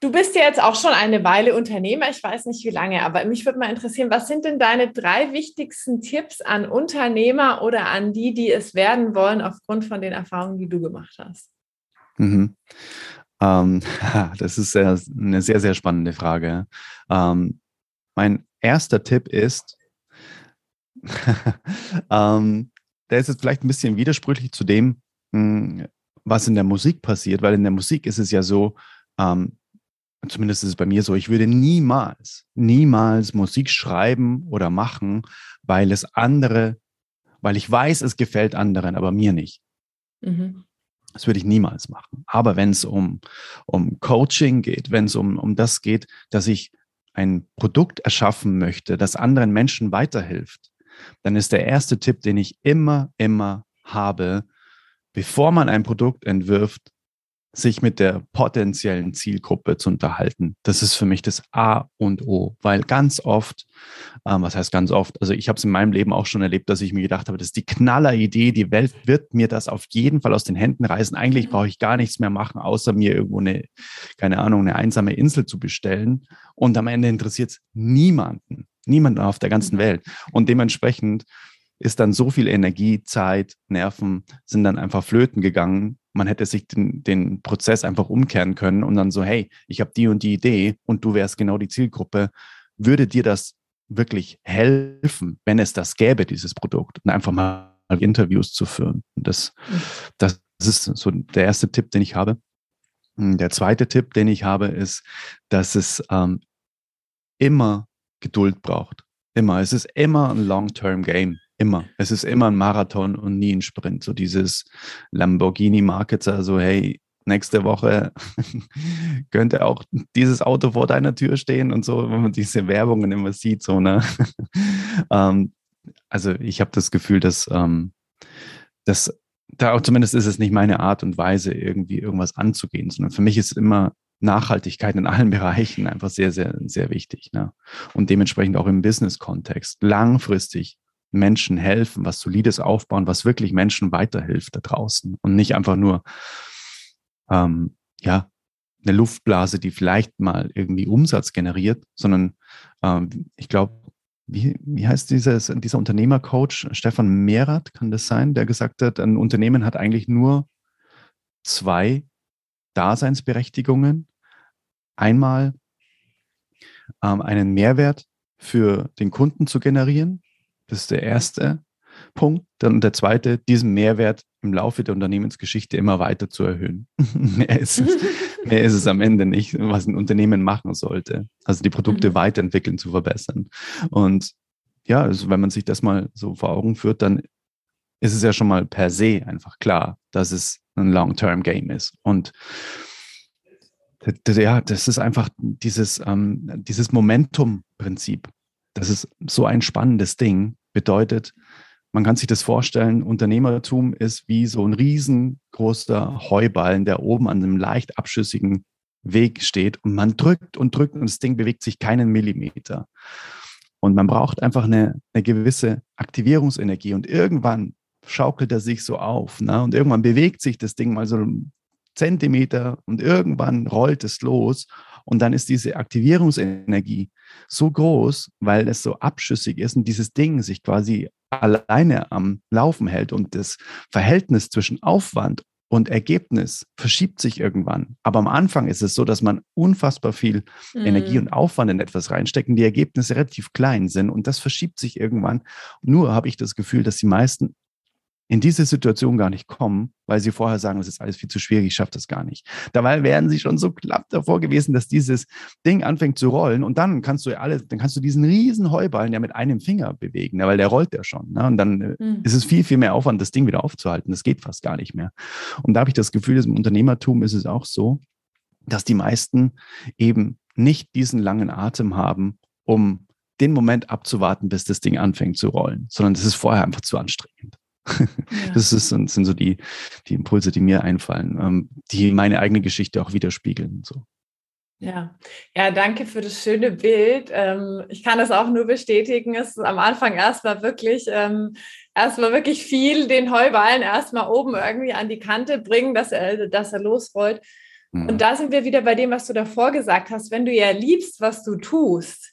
du bist ja jetzt auch schon eine Weile Unternehmer, ich weiß nicht wie lange, aber mich würde mal interessieren, was sind denn deine drei wichtigsten Tipps an Unternehmer oder an die, die es werden wollen, aufgrund von den Erfahrungen, die du gemacht hast? Mhm. Ähm, <laughs> das ist sehr, eine sehr, sehr spannende Frage. Ähm, mein erster Tipp ist, <laughs> ähm, der ist jetzt vielleicht ein bisschen widersprüchlich zu dem, hm, was in der Musik passiert, weil in der Musik ist es ja so, ähm, zumindest ist es bei mir so, ich würde niemals, niemals Musik schreiben oder machen, weil es andere, weil ich weiß, es gefällt anderen, aber mir nicht. Mhm. Das würde ich niemals machen. Aber wenn es um, um Coaching geht, wenn es um, um das geht, dass ich ein Produkt erschaffen möchte, das anderen Menschen weiterhilft, dann ist der erste Tipp, den ich immer, immer habe, bevor man ein Produkt entwirft, sich mit der potenziellen Zielgruppe zu unterhalten. Das ist für mich das A und O, weil ganz oft, ähm, was heißt ganz oft, also ich habe es in meinem Leben auch schon erlebt, dass ich mir gedacht habe, das ist die knaller Idee, die Welt wird mir das auf jeden Fall aus den Händen reißen. Eigentlich brauche ich gar nichts mehr machen, außer mir irgendwo eine, keine Ahnung, eine einsame Insel zu bestellen. Und am Ende interessiert es niemanden. Niemand auf der ganzen mhm. Welt. Und dementsprechend ist dann so viel Energie, Zeit, Nerven sind dann einfach flöten gegangen. Man hätte sich den, den Prozess einfach umkehren können und dann so, hey, ich habe die und die Idee und du wärst genau die Zielgruppe. Würde dir das wirklich helfen, wenn es das gäbe, dieses Produkt? Und einfach mal Interviews zu führen. Und das, das ist so der erste Tipp, den ich habe. Der zweite Tipp, den ich habe, ist, dass es ähm, immer Geduld braucht. Immer. Es ist immer ein Long-Term-Game. Immer. Es ist immer ein Marathon und nie ein Sprint. So dieses Lamborghini-Marketer, so hey, nächste Woche <laughs> könnte auch dieses Auto vor deiner Tür stehen und so, wenn man diese Werbungen immer sieht, so, ne? <laughs> ähm, also ich habe das Gefühl, dass, ähm, dass da auch zumindest ist es nicht meine Art und Weise, irgendwie irgendwas anzugehen, sondern für mich ist immer Nachhaltigkeit in allen <laughs> Bereichen einfach sehr, sehr, sehr wichtig. Ne? Und dementsprechend auch im Business-Kontext langfristig Menschen helfen, was Solides aufbauen, was wirklich Menschen weiterhilft da draußen und nicht einfach nur, ähm, ja, eine Luftblase, die vielleicht mal irgendwie Umsatz generiert, sondern ähm, ich glaube, wie, wie heißt dieses, dieser Unternehmercoach, Stefan Mehrath, kann das sein, der gesagt hat, ein Unternehmen hat eigentlich nur zwei Daseinsberechtigungen. Einmal ähm, einen Mehrwert für den Kunden zu generieren. Das ist der erste Punkt. Dann der zweite, diesen Mehrwert im Laufe der Unternehmensgeschichte immer weiter zu erhöhen. <laughs> mehr, ist es, <laughs> mehr ist es am Ende nicht, was ein Unternehmen machen sollte. Also die Produkte mhm. weiterentwickeln, zu verbessern. Und ja, also wenn man sich das mal so vor Augen führt, dann ist es ja schon mal per se einfach klar, dass es ein Long-Term-Game ist. Und ja, das ist einfach dieses, ähm, dieses Momentum-Prinzip. Das ist so ein spannendes Ding. Bedeutet, man kann sich das vorstellen, Unternehmertum ist wie so ein riesengroßer Heuballen, der oben an einem leicht abschüssigen Weg steht und man drückt und drückt und das Ding bewegt sich keinen Millimeter. Und man braucht einfach eine, eine gewisse Aktivierungsenergie und irgendwann schaukelt er sich so auf ne? und irgendwann bewegt sich das Ding mal so Zentimeter und irgendwann rollt es los und dann ist diese Aktivierungsenergie so groß, weil es so abschüssig ist und dieses Ding sich quasi alleine am Laufen hält und das Verhältnis zwischen Aufwand und Ergebnis verschiebt sich irgendwann. Aber am Anfang ist es so, dass man unfassbar viel mhm. Energie und Aufwand in etwas reinsteckt und die Ergebnisse relativ klein sind und das verschiebt sich irgendwann. Nur habe ich das Gefühl, dass die meisten in diese Situation gar nicht kommen, weil sie vorher sagen, das ist alles viel zu schwierig, ich schaffe das gar nicht. Dabei wären sie schon so knapp davor gewesen, dass dieses Ding anfängt zu rollen und dann kannst du ja alles, dann kannst du diesen riesen Heuballen ja mit einem Finger bewegen, ja, weil der rollt ja schon. Ne? Und dann mhm. ist es viel, viel mehr Aufwand, das Ding wieder aufzuhalten. Das geht fast gar nicht mehr. Und da habe ich das Gefühl, dass im Unternehmertum ist es auch so, dass die meisten eben nicht diesen langen Atem haben, um den Moment abzuwarten, bis das Ding anfängt zu rollen, sondern das ist vorher einfach zu anstrengend. Ja. Das, ist, sind so die, die Impulse, die mir einfallen, ähm, die meine eigene Geschichte auch widerspiegeln. So. Ja, ja, danke für das schöne Bild. Ähm, ich kann das auch nur bestätigen. Es ist am Anfang erstmal wirklich, ähm, erstmal wirklich viel den Heuballen erstmal oben irgendwie an die Kante bringen, dass er, dass er losrollt. Mhm. Und da sind wir wieder bei dem, was du davor gesagt hast. Wenn du ja liebst, was du tust,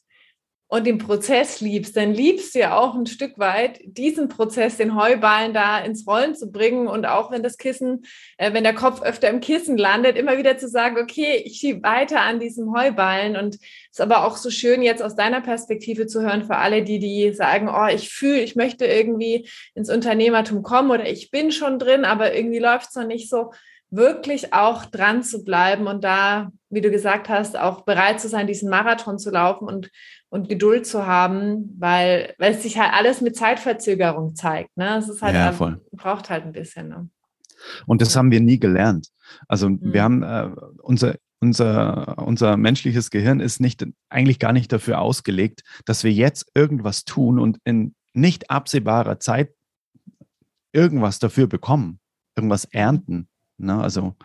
und den Prozess liebst, dann liebst du ja auch ein Stück weit diesen Prozess, den Heuballen da ins Rollen zu bringen und auch wenn das Kissen, äh, wenn der Kopf öfter im Kissen landet, immer wieder zu sagen, okay, ich schiebe weiter an diesem Heuballen. Und es ist aber auch so schön jetzt aus deiner Perspektive zu hören für alle, die die sagen, oh, ich fühle, ich möchte irgendwie ins Unternehmertum kommen oder ich bin schon drin, aber irgendwie läuft es noch nicht so wirklich auch dran zu bleiben und da, wie du gesagt hast, auch bereit zu sein, diesen Marathon zu laufen und und Geduld zu haben, weil, weil es sich halt alles mit Zeitverzögerung zeigt. Ne? Es ist halt, ja, voll. braucht halt ein bisschen. Ne? Und das haben wir nie gelernt. Also mhm. wir haben äh, unser, unser, unser menschliches Gehirn ist nicht, eigentlich gar nicht dafür ausgelegt, dass wir jetzt irgendwas tun und in nicht absehbarer Zeit irgendwas dafür bekommen, irgendwas ernten. Ne? Also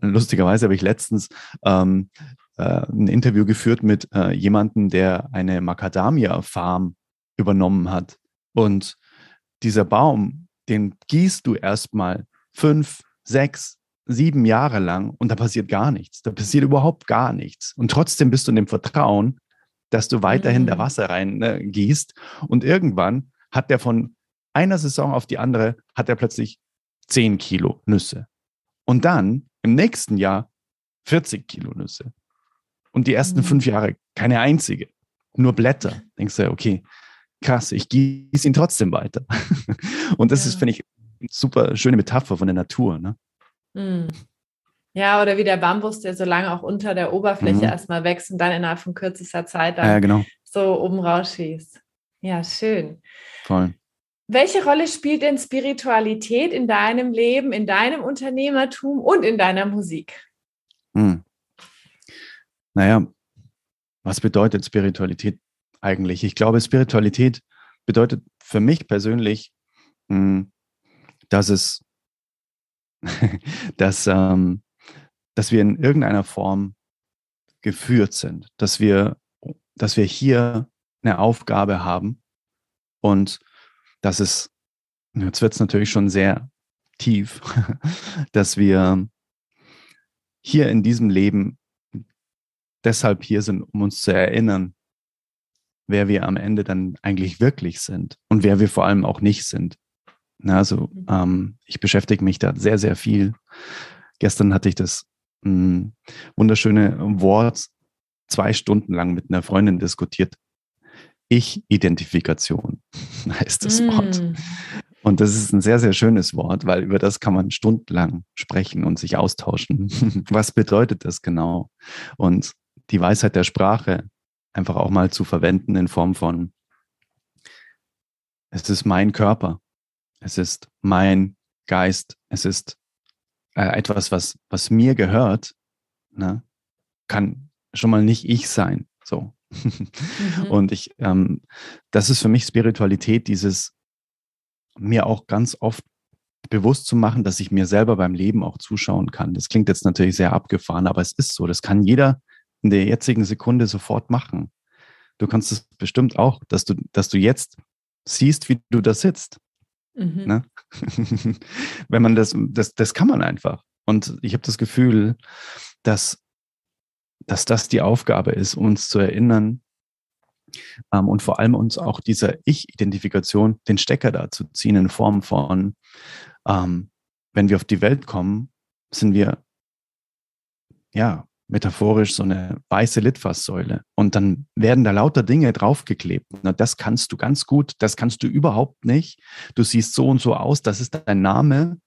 lustigerweise habe ich letztens ähm, äh, ein Interview geführt mit äh, jemandem, der eine Macadamia-Farm übernommen hat. Und dieser Baum, den gießt du erstmal fünf, sechs, sieben Jahre lang und da passiert gar nichts. Da passiert überhaupt gar nichts. Und trotzdem bist du in dem Vertrauen, dass du weiterhin mhm. da Wasser rein ne, gießt. Und irgendwann hat der von einer Saison auf die andere, hat er plötzlich zehn Kilo Nüsse. Und dann im nächsten Jahr 40 Kilo Nüsse. Und die ersten mhm. fünf Jahre keine einzige, nur Blätter. Denkst du, okay, krass, ich gieße ihn trotzdem weiter. <laughs> Und das ja. ist, finde ich, eine super schöne Metapher von der Natur. Ne? Mhm. Ja, oder wie der Bambus, der so lange auch unter der Oberfläche mhm. erstmal wächst und dann innerhalb von kürzester Zeit dann ja, genau. so oben rausschießt. Ja, schön. Voll. Welche Rolle spielt denn Spiritualität in deinem Leben, in deinem Unternehmertum und in deiner Musik? Hm naja, was bedeutet Spiritualität eigentlich? Ich glaube, Spiritualität bedeutet für mich persönlich, hm, dass es, <laughs> dass, ähm, dass wir in irgendeiner Form geführt sind, dass wir, dass wir hier eine Aufgabe haben und dass es, jetzt wird es natürlich schon sehr tief, <laughs> dass wir hier in diesem Leben deshalb hier sind, um uns zu erinnern, wer wir am Ende dann eigentlich wirklich sind und wer wir vor allem auch nicht sind. Also mhm. ähm, ich beschäftige mich da sehr, sehr viel. Gestern hatte ich das mh, hm, wunderschöne Wort zwei Stunden lang mit einer Freundin diskutiert. Ich-Identifikation <laughs> heißt das mm. Wort. Und das ist ein sehr, sehr schönes Wort, weil über das kann man stundenlang sprechen und sich austauschen. <laughs> Was bedeutet das genau? Und die Weisheit der Sprache einfach auch mal zu verwenden in Form von, es ist mein Körper, es ist mein Geist, es ist äh, etwas, was, was mir gehört, ne? kann schon mal nicht ich sein. So. Mhm. <laughs> Und ich, ähm, das ist für mich Spiritualität, dieses mir auch ganz oft bewusst zu machen, dass ich mir selber beim Leben auch zuschauen kann. Das klingt jetzt natürlich sehr abgefahren, aber es ist so. Das kann jeder in der jetzigen Sekunde sofort machen. Du kannst es bestimmt auch, dass du, dass du jetzt siehst, wie du da sitzt. Mhm. Ne? <laughs> Wenn man das, das, das kann man einfach. Und ich habe das Gefühl, dass, dass das die Aufgabe ist, uns zu erinnern, ähm, und vor allem uns auch dieser Ich-Identifikation den Stecker da zu ziehen in Form von, ähm, wenn wir auf die Welt kommen, sind wir ja metaphorisch so eine weiße Litfaßsäule und dann werden da lauter Dinge draufgeklebt. Na, das kannst du ganz gut, das kannst du überhaupt nicht. Du siehst so und so aus, das ist dein Name.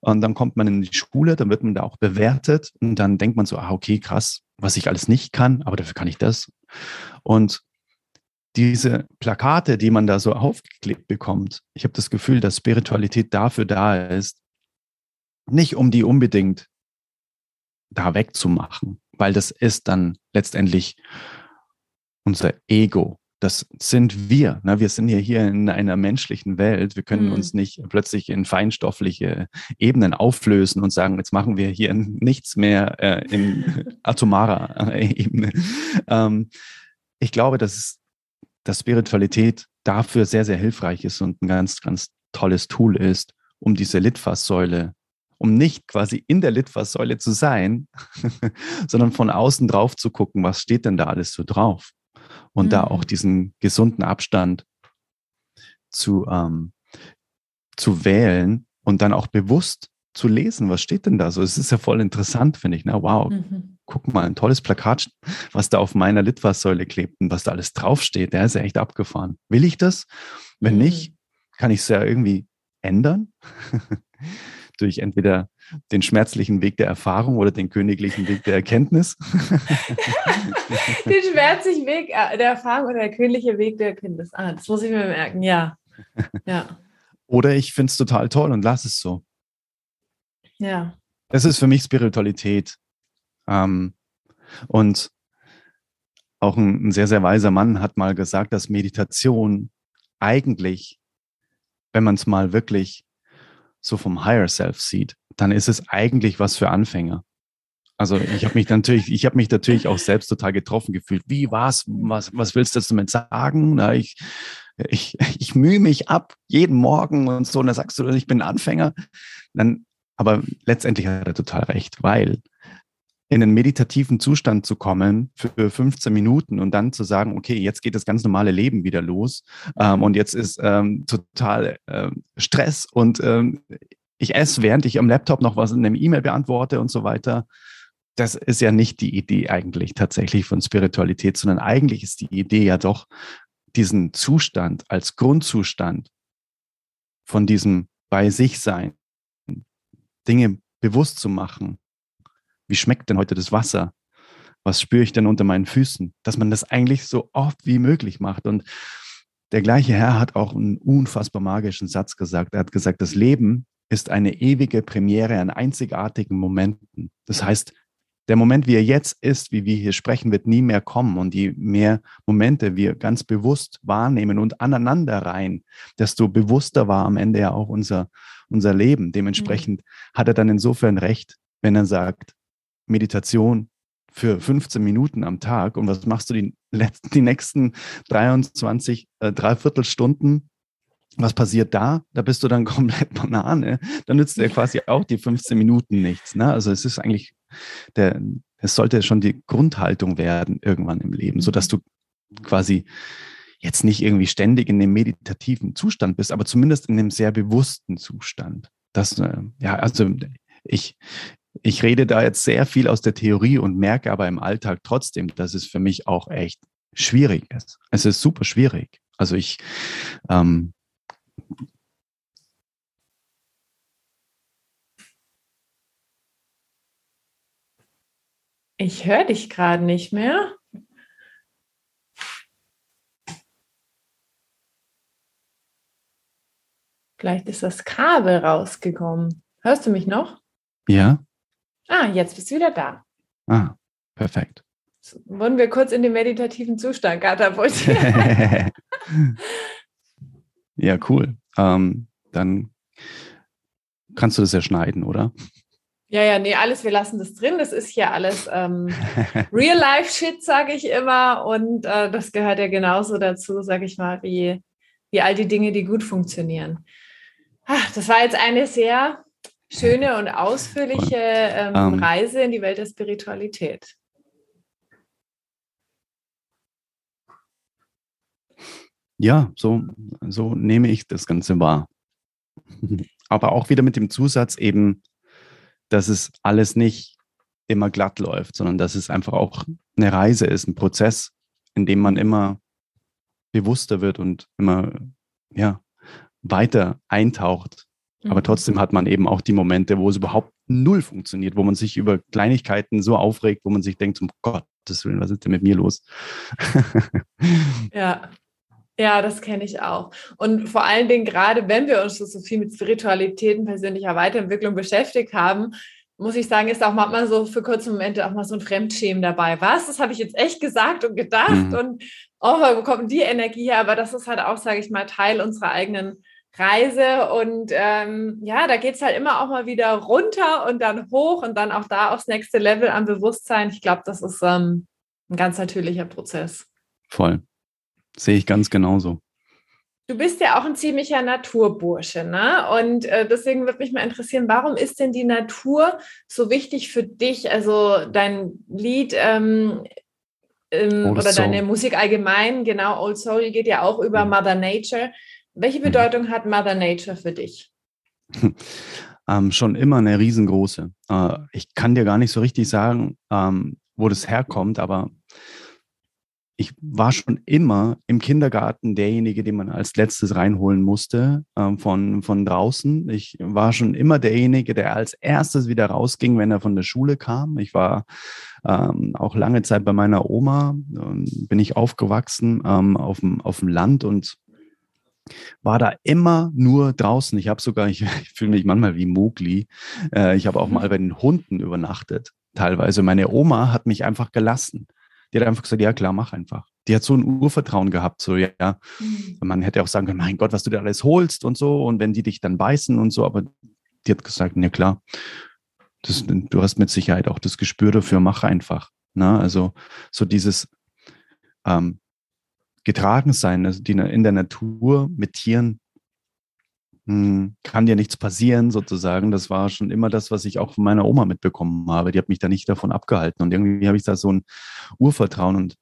Und dann kommt man in die Schule, dann wird man da auch bewertet und dann denkt man so, ah, okay, krass, was ich alles nicht kann, aber dafür kann ich das. Und diese Plakate, die man da so aufgeklebt bekommt, ich habe das Gefühl, dass Spiritualität dafür da ist, nicht um die unbedingt da wegzumachen, weil das ist dann letztendlich unser Ego. Das sind wir. Ne? Wir sind ja hier in einer menschlichen Welt. Wir können mhm. uns nicht plötzlich in feinstoffliche Ebenen auflösen und sagen, jetzt machen wir hier nichts mehr äh, in <laughs> atomarer Ebene. Ähm, ich glaube, dass dass Spiritualität dafür sehr, sehr hilfreich ist und ein ganz, ganz tolles Tool ist, um diese Litfaßsäule, um nicht quasi in der Litfaßsäule zu sein, <laughs> sondern von außen drauf zu gucken, was steht denn da alles so drauf? Und mhm. da auch mhm. diesen gesunden Abstand zu, ähm, zu wählen und dann auch bewusst zu lesen, was steht denn da so? Es ist ja voll interessant, finde ich. Na, wow, mhm. guck mal, ein tolles Plakat, was da auf meiner Litfaßsäule klebt und was da alles draufsteht. Der ist ja echt abgefahren. Will ich das? Wenn mhm. nicht, kann ich es ja irgendwie ändern. Durch entweder den schmerzlichen Weg der Erfahrung oder den königlichen Weg der Erkenntnis. den schmerzlichen Weg äh, der Erfahrung oder der königliche Weg der Erkenntnis. Ah, das muss ich mir merken, ja. ja. Oder ich finde es total toll und lass es so. Ja. Das ist für mich Spiritualität. Ähm, und auch ein, ein sehr, sehr weiser Mann hat mal gesagt, dass Meditation eigentlich, wenn man es mal wirklich so vom Higher Self sieht, dann ist es eigentlich was für Anfänger. Also ich habe mich natürlich, ich habe mich natürlich auch selbst total getroffen gefühlt. Wie was? Was, was willst du damit sagen? Na, ich, ich, ich mühe mich ab jeden Morgen und so. Und dann sagst du, ich bin Anfänger. Dann aber letztendlich hat er total recht, weil in einen meditativen Zustand zu kommen für 15 Minuten und dann zu sagen, okay, jetzt geht das ganz normale Leben wieder los ähm, und jetzt ist ähm, total ähm, Stress und ähm, ich esse, während ich am Laptop noch was in einem E-Mail beantworte und so weiter. Das ist ja nicht die Idee eigentlich tatsächlich von Spiritualität, sondern eigentlich ist die Idee ja doch, diesen Zustand als Grundzustand von diesem bei sich sein, Dinge bewusst zu machen. Wie schmeckt denn heute das Wasser? Was spüre ich denn unter meinen Füßen? Dass man das eigentlich so oft wie möglich macht. Und der gleiche Herr hat auch einen unfassbar magischen Satz gesagt. Er hat gesagt, das Leben ist eine ewige Premiere an einzigartigen Momenten. Das heißt, der Moment, wie er jetzt ist, wie wir hier sprechen, wird nie mehr kommen. Und je mehr Momente wir ganz bewusst wahrnehmen und aneinander rein, desto bewusster war am Ende ja auch unser, unser Leben. Dementsprechend mhm. hat er dann insofern recht, wenn er sagt, Meditation für 15 Minuten am Tag und was machst du die, letzten, die nächsten 23, äh, Dreiviertelstunden? Was passiert da? Da bist du dann <laughs> komplett Banane. Dann nützt dir quasi auch die 15 Minuten nichts. Ne? Also es ist eigentlich der, es sollte schon die Grundhaltung werden irgendwann im Leben, so dass mhm. du quasi jetzt nicht irgendwie ständig in dem meditativen Zustand bist, aber zumindest in einem sehr bewussten Zustand. Das, äh, ja, also ich, ich rede da jetzt sehr viel aus der Theorie und merke aber im Alltag trotzdem, dass es für mich auch echt schwierig ist. Es ist super schwierig. Also ich, ähm, ich höre dich gerade nicht mehr. Vielleicht ist das Kabel rausgekommen. Hörst du mich noch? Ja. Ah, jetzt bist du wieder da. Ah, perfekt. So, wurden wir kurz in den meditativen Zustand katapultiert? <laughs> ja, cool. Ähm, dann kannst du das ja schneiden, oder? Ja, ja, nee, alles, wir lassen das drin. Das ist hier alles ähm, Real-Life-Shit, sage ich immer. Und äh, das gehört ja genauso dazu, sage ich mal, wie, wie all die Dinge, die gut funktionieren. Ach, das war jetzt eine sehr schöne und ausführliche ähm, ähm. Reise in die Welt der Spiritualität. Ja, so, so nehme ich das Ganze wahr. <laughs> Aber auch wieder mit dem Zusatz eben, dass es alles nicht immer glatt läuft, sondern dass es einfach auch eine Reise ist, ein Prozess, in dem man immer bewusster wird und immer ja, weiter eintaucht aber mhm. trotzdem hat man eben auch die Momente, wo es überhaupt null funktioniert, wo man sich über Kleinigkeiten so aufregt, wo man sich denkt, um Gottes Willen, was ist denn mit mir los? <laughs> ja. Ja, das kenne ich auch. Und vor allen Dingen, gerade wenn wir uns so viel mit Spiritualitäten, persönlicher Weiterentwicklung beschäftigt haben, muss ich sagen, ist auch manchmal so für kurze Momente auch mal so ein Fremdschämen dabei. Was? Das habe ich jetzt echt gesagt und gedacht mhm. und oh, wo kommt die Energie her? Aber das ist halt auch, sage ich mal, Teil unserer eigenen Reise. Und ähm, ja, da geht es halt immer auch mal wieder runter und dann hoch und dann auch da aufs nächste Level an Bewusstsein. Ich glaube, das ist ähm, ein ganz natürlicher Prozess. Voll. Sehe ich ganz genauso. Du bist ja auch ein ziemlicher Naturbursche, ne? Und äh, deswegen würde mich mal interessieren, warum ist denn die Natur so wichtig für dich? Also dein Lied ähm, ähm, oder Soul. deine Musik allgemein, genau, Old Soul geht ja auch über. Mother Nature. Welche. Bedeutung hat Mother Nature für dich? <laughs> Ähm, schon immer eine riesengroße. Äh, ich kann dir gar nicht so richtig sagen, ähm, wo das herkommt, aber ich war schon immer im Kindergarten derjenige, den man als letztes reinholen musste äh, von, von draußen. Ich war schon immer derjenige, der als erstes wieder rausging, wenn er von der Schule kam. Ich war ähm, auch lange Zeit bei meiner Oma, äh, bin ich aufgewachsen ähm, auf, auf dem Land und war da immer nur draußen. Ich habe sogar, ich, <laughs> ich fühle mich manchmal wie Mowgli. Äh, ich habe auch mhm. mal bei den Hunden übernachtet, teilweise. Meine Oma hat mich einfach gelassen. Die hat einfach gesagt, ja klar, mach einfach. Die hat so ein Urvertrauen gehabt, so ja. Mhm. Man hätte auch sagen können, mein Gott, was du da alles holst und so. Und wenn die dich dann beißen und so, aber die hat gesagt, ja klar, das, du hast mit Sicherheit auch das Gespür dafür, mach einfach. Na, ne? also so dieses, ähm, getragen sein. Also die in der Natur mit Tieren hm, kann dir nichts passieren, sozusagen. Das war schon immer das, was ich auch von meiner Oma mitbekommen habe. Die hat mich da nicht davon abgehalten. Und irgendwie habe ich da so ein Urvertrauen. Und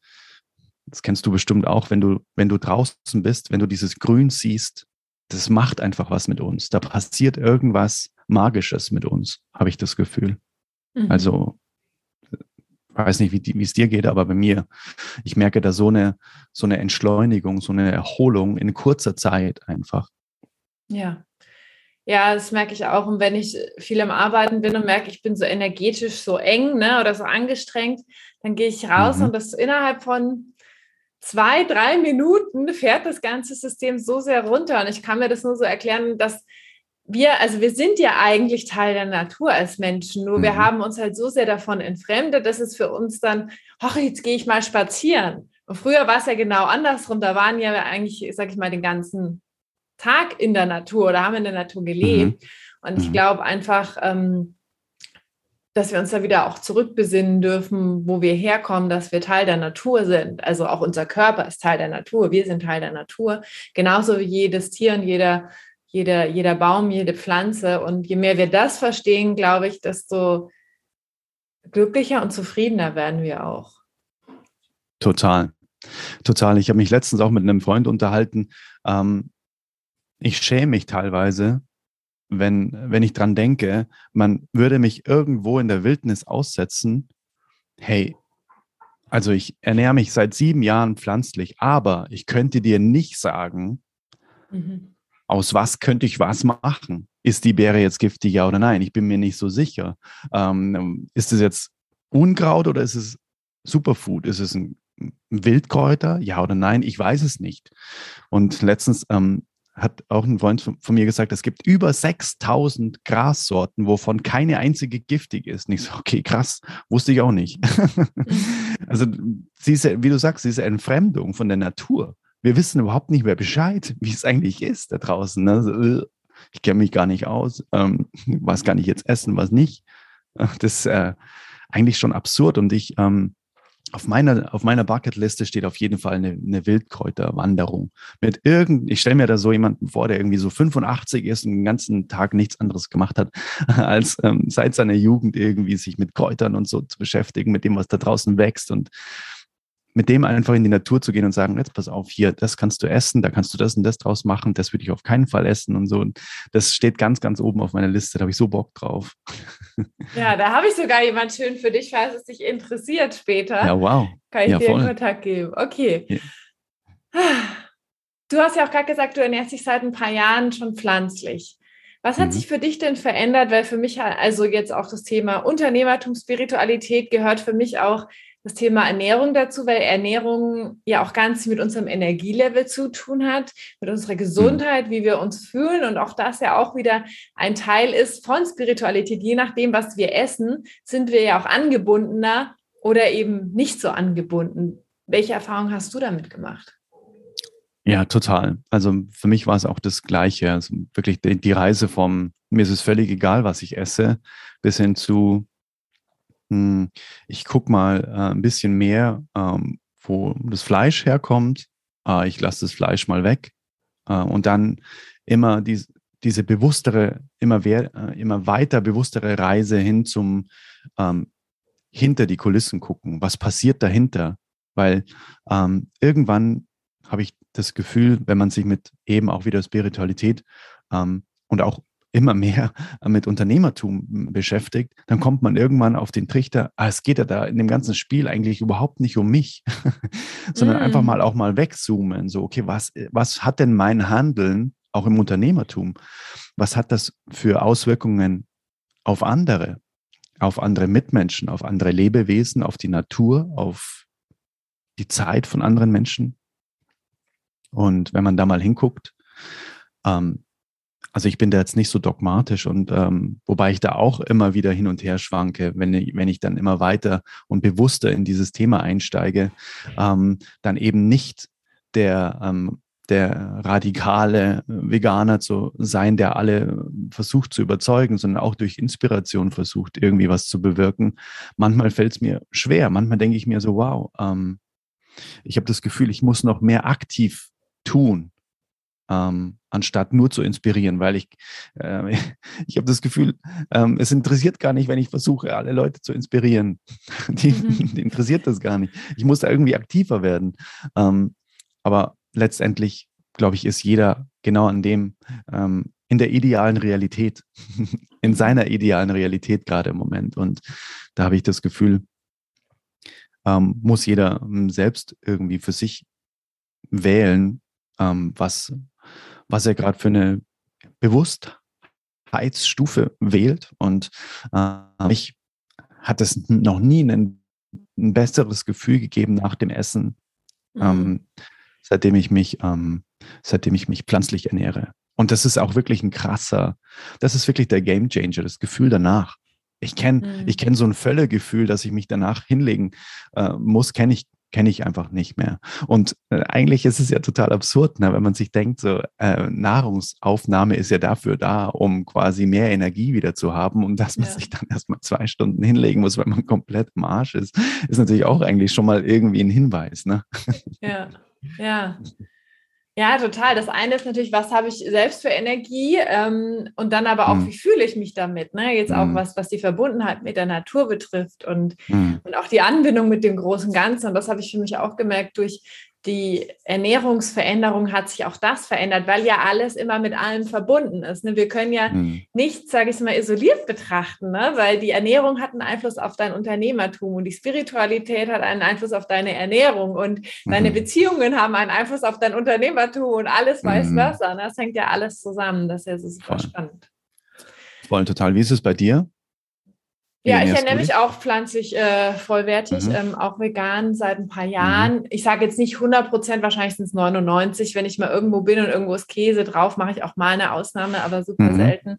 das kennst du bestimmt auch, wenn du, wenn du draußen bist, wenn du dieses Grün siehst, das macht einfach was mit uns. Da passiert irgendwas Magisches mit uns, habe ich das Gefühl. Mhm. Also weiß nicht, wie, wie es dir geht, aber bei mir, ich merke da so eine, so eine Entschleunigung, so eine Erholung in kurzer Zeit einfach. Ja. Ja, das merke ich auch. Und wenn ich viel am Arbeiten bin und merke, ich bin so energetisch so eng ne, oder so angestrengt, dann gehe ich raus mhm. und das innerhalb von zwei, drei Minuten fährt das ganze System so sehr runter. Und ich kann mir das nur so erklären, dass wir, also wir sind ja eigentlich Teil der Natur als Menschen, nur mhm. wir haben uns halt so sehr davon entfremdet, dass es für uns dann, ach, jetzt gehe ich mal spazieren. Und früher war es ja genau andersrum, da waren ja eigentlich, sag ich mal, den ganzen Tag in der Natur oder haben in der Natur gelebt. Mhm. Und ich mhm. glaube einfach, ähm, dass wir uns da wieder auch zurückbesinnen dürfen, wo wir herkommen, dass wir Teil der Natur sind. Also auch unser Körper ist Teil der Natur, wir sind Teil der Natur, genauso wie jedes Tier und jeder jeder, jeder Baum, jede Pflanze. Und je mehr wir das verstehen, glaube ich, desto glücklicher und zufriedener werden wir auch. Total. Total. Ich habe mich letztens auch mit einem Freund unterhalten. Ähm, ich schäme mich teilweise, wenn, wenn ich dran denke, man würde mich irgendwo in der Wildnis aussetzen. Hey, also ich ernähre mich seit sieben Jahren pflanzlich, aber ich könnte dir nicht sagen, mhm. Aus was könnte ich was machen. Ist die Beere jetzt giftig, ja oder nein? Ich bin mir nicht so sicher. Ähm, ist es jetzt Unkraut oder ist es Superfood? Ist es ein Wildkräuter, ja oder nein? Ich weiß es nicht. Und letztens ähm, hat auch ein Freund von, von, mir gesagt, es gibt über 6000 Grassorten, wovon keine einzige giftig ist. Nicht so, okay, krass, wusste ich auch nicht. <laughs> also, diese, wie du sagst, diese Entfremdung von der Natur. Wir wissen überhaupt nicht mehr Bescheid, <laughs> wie es eigentlich ist da draußen. Also, ich kenne mich gar nicht aus, ähm, was kann ich jetzt essen, was nicht. <laughs> Das ist äh, eigentlich schon absurd und ich ähm, auf meiner, auf meiner Bucketliste steht auf jeden Fall eine, eine Wildkräuterwanderung. Mit irgend, ich stelle mir da so jemanden vor, der irgendwie so 85 ist und den ganzen Tag nichts anderes gemacht hat, <laughs> als ähm, seit seiner Jugend irgendwie sich mit Kräutern und so zu beschäftigen, mit dem, was da draußen wächst und mit dem einfach in die Natur zu gehen und sagen, jetzt pass auf, hier, das kannst du essen, da kannst du das und das draus machen, das würde ich auf keinen Fall essen und so. Und das steht ganz, ganz oben auf meiner Liste, da habe ich so Bock drauf. <laughs> Ja, da habe ich sogar jemand schön für dich, falls es dich interessiert später. Ja, wow. Kann ich ja, dir voll. einen Kontakt geben. Okay. Ja. Du hast ja auch gerade gesagt, du ernährst dich seit ein paar Jahren schon pflanzlich. Was hat mhm. sich für dich denn verändert? Weil für mich, also jetzt auch das Thema Unternehmertum, Spiritualität gehört für mich auch das Thema Ernährung dazu, weil Ernährung ja auch ganz mit unserem Energielevel zu tun hat, mit unserer Gesundheit, wie wir uns fühlen und auch das ja auch wieder ein Teil ist von Spiritualität. Je nachdem, was wir essen, sind wir ja auch angebundener oder eben nicht so angebunden. Welche Erfahrung hast du damit gemacht? Ja, total. Also für mich war es auch das Gleiche. Also wirklich die Reise vom, mir ist es völlig egal, was ich esse, bis hin zu, hm, ich gucke mal äh, ein bisschen mehr, ähm, wo das Fleisch herkommt. Äh, ich lasse das Fleisch mal weg. Äh, und dann immer die, diese bewusstere, immer, wer, äh, immer weiter bewusstere Reise hin zum ähm, hinter die Kulissen gucken. Was passiert dahinter? Weil ähm, irgendwann habe ich das Gefühl, wenn man sich mit eben auch wieder Spiritualität ähm, und auch immer mehr mit Unternehmertum beschäftigt, dann kommt man irgendwann auf den Trichter, ah, es geht ja da in dem ganzen Spiel eigentlich überhaupt nicht um mich, <laughs> sondern mm. einfach mal auch mal wegzoomen. So, okay, was, was hat denn mein Handeln auch im Unternehmertum? Was hat das für Auswirkungen auf andere, auf andere Mitmenschen, auf andere Lebewesen, auf die Natur, auf die Zeit von anderen Menschen? Und wenn man da mal hinguckt, ähm, also ich bin da jetzt nicht so dogmatisch und ähm, wobei ich da auch immer wieder hin und her schwanke, wenn ich, wenn ich dann immer weiter und bewusster in dieses Thema einsteige, ähm, dann eben nicht der, ähm, der radikale Veganer zu sein, der alle versucht zu überzeugen, sondern auch durch Inspiration versucht, irgendwie was zu bewirken. Manchmal fällt es mir schwer. Manchmal denke ich mir so, wow, ähm, ich habe das Gefühl, ich muss noch mehr aktiv tun ähm, anstatt nur zu inspirieren, weil ich, äh, <laughs> ich habe das Gefühl, ähm, es interessiert gar nicht, wenn ich versuche, alle Leute zu inspirieren. <laughs> Die, mhm. die <laughs> interessiert das gar nicht. Ich muss da irgendwie aktiver werden. Ähm, aber letztendlich, glaube ich, ist jeder genau an dem, ähm, in der idealen Realität, in seiner idealen Realität gerade im Moment. Und da habe ich das Gefühl, ähm, muss jeder ähm, selbst irgendwie für sich wählen, was, was er gerade für eine Bewusstheitsstufe wählt. Und äh, mich hat es noch nie ein, ein, besseres Gefühl gegeben nach dem Essen, mhm. ähm, seitdem ich mich, ähm, seitdem ich mich pflanzlich ernähre. Und das ist auch wirklich ein krasser, das ist wirklich der Game Changer, das Gefühl danach. Ich kenne, mhm. ich kenne so ein Völlegefühl, dass ich mich danach hinlegen äh, muss, kenne ich kenne ich einfach nicht mehr. Und äh, eigentlich ist es ja total absurd, ne, wenn man sich denkt, so äh, Nahrungsaufnahme ist ja dafür da, um quasi mehr Energie wieder zu haben und dass man ja. sich dann erstmal zwei Stunden hinlegen muss, weil man komplett im Arsch ist, ist natürlich auch eigentlich schon mal irgendwie ein Hinweis. Ne? Ja, ja. Ja, total. Das eine ist natürlich, was habe ich selbst für Energie ähm, und dann aber auch, mhm. wie fühle ich mich damit. Ne? Jetzt auch mhm. was, was die Verbundenheit mit der Natur betrifft und, mhm. und auch die Anbindung mit dem großen Ganzen. Und das habe ich für mich auch gemerkt durch die Ernährungsveränderung hat sich auch das verändert, weil ja alles immer mit allem verbunden ist. Ne? Wir können ja mhm. nichts, sage ich mal, isoliert betrachten, ne? weil die Ernährung hat einen Einfluss auf dein Unternehmertum und die Spiritualität hat einen Einfluss auf deine Ernährung und mhm. deine Beziehungen haben einen Einfluss auf dein Unternehmertum und alles weiß mhm. versa. Ne? Das hängt ja alles zusammen. Das ist ja super Voll. spannend. Voll total. Wie ist es bei dir? Ja, ich ernähre mich auch pflanzlich äh, vollwertig, mhm. ähm, auch vegan seit ein paar Jahren. Mhm. Ich sage jetzt nicht 100 Prozent, wahrscheinlich sind es 99. Wenn ich mal irgendwo bin und irgendwo ist Käse drauf, mache ich auch mal eine Ausnahme, aber super mhm. selten.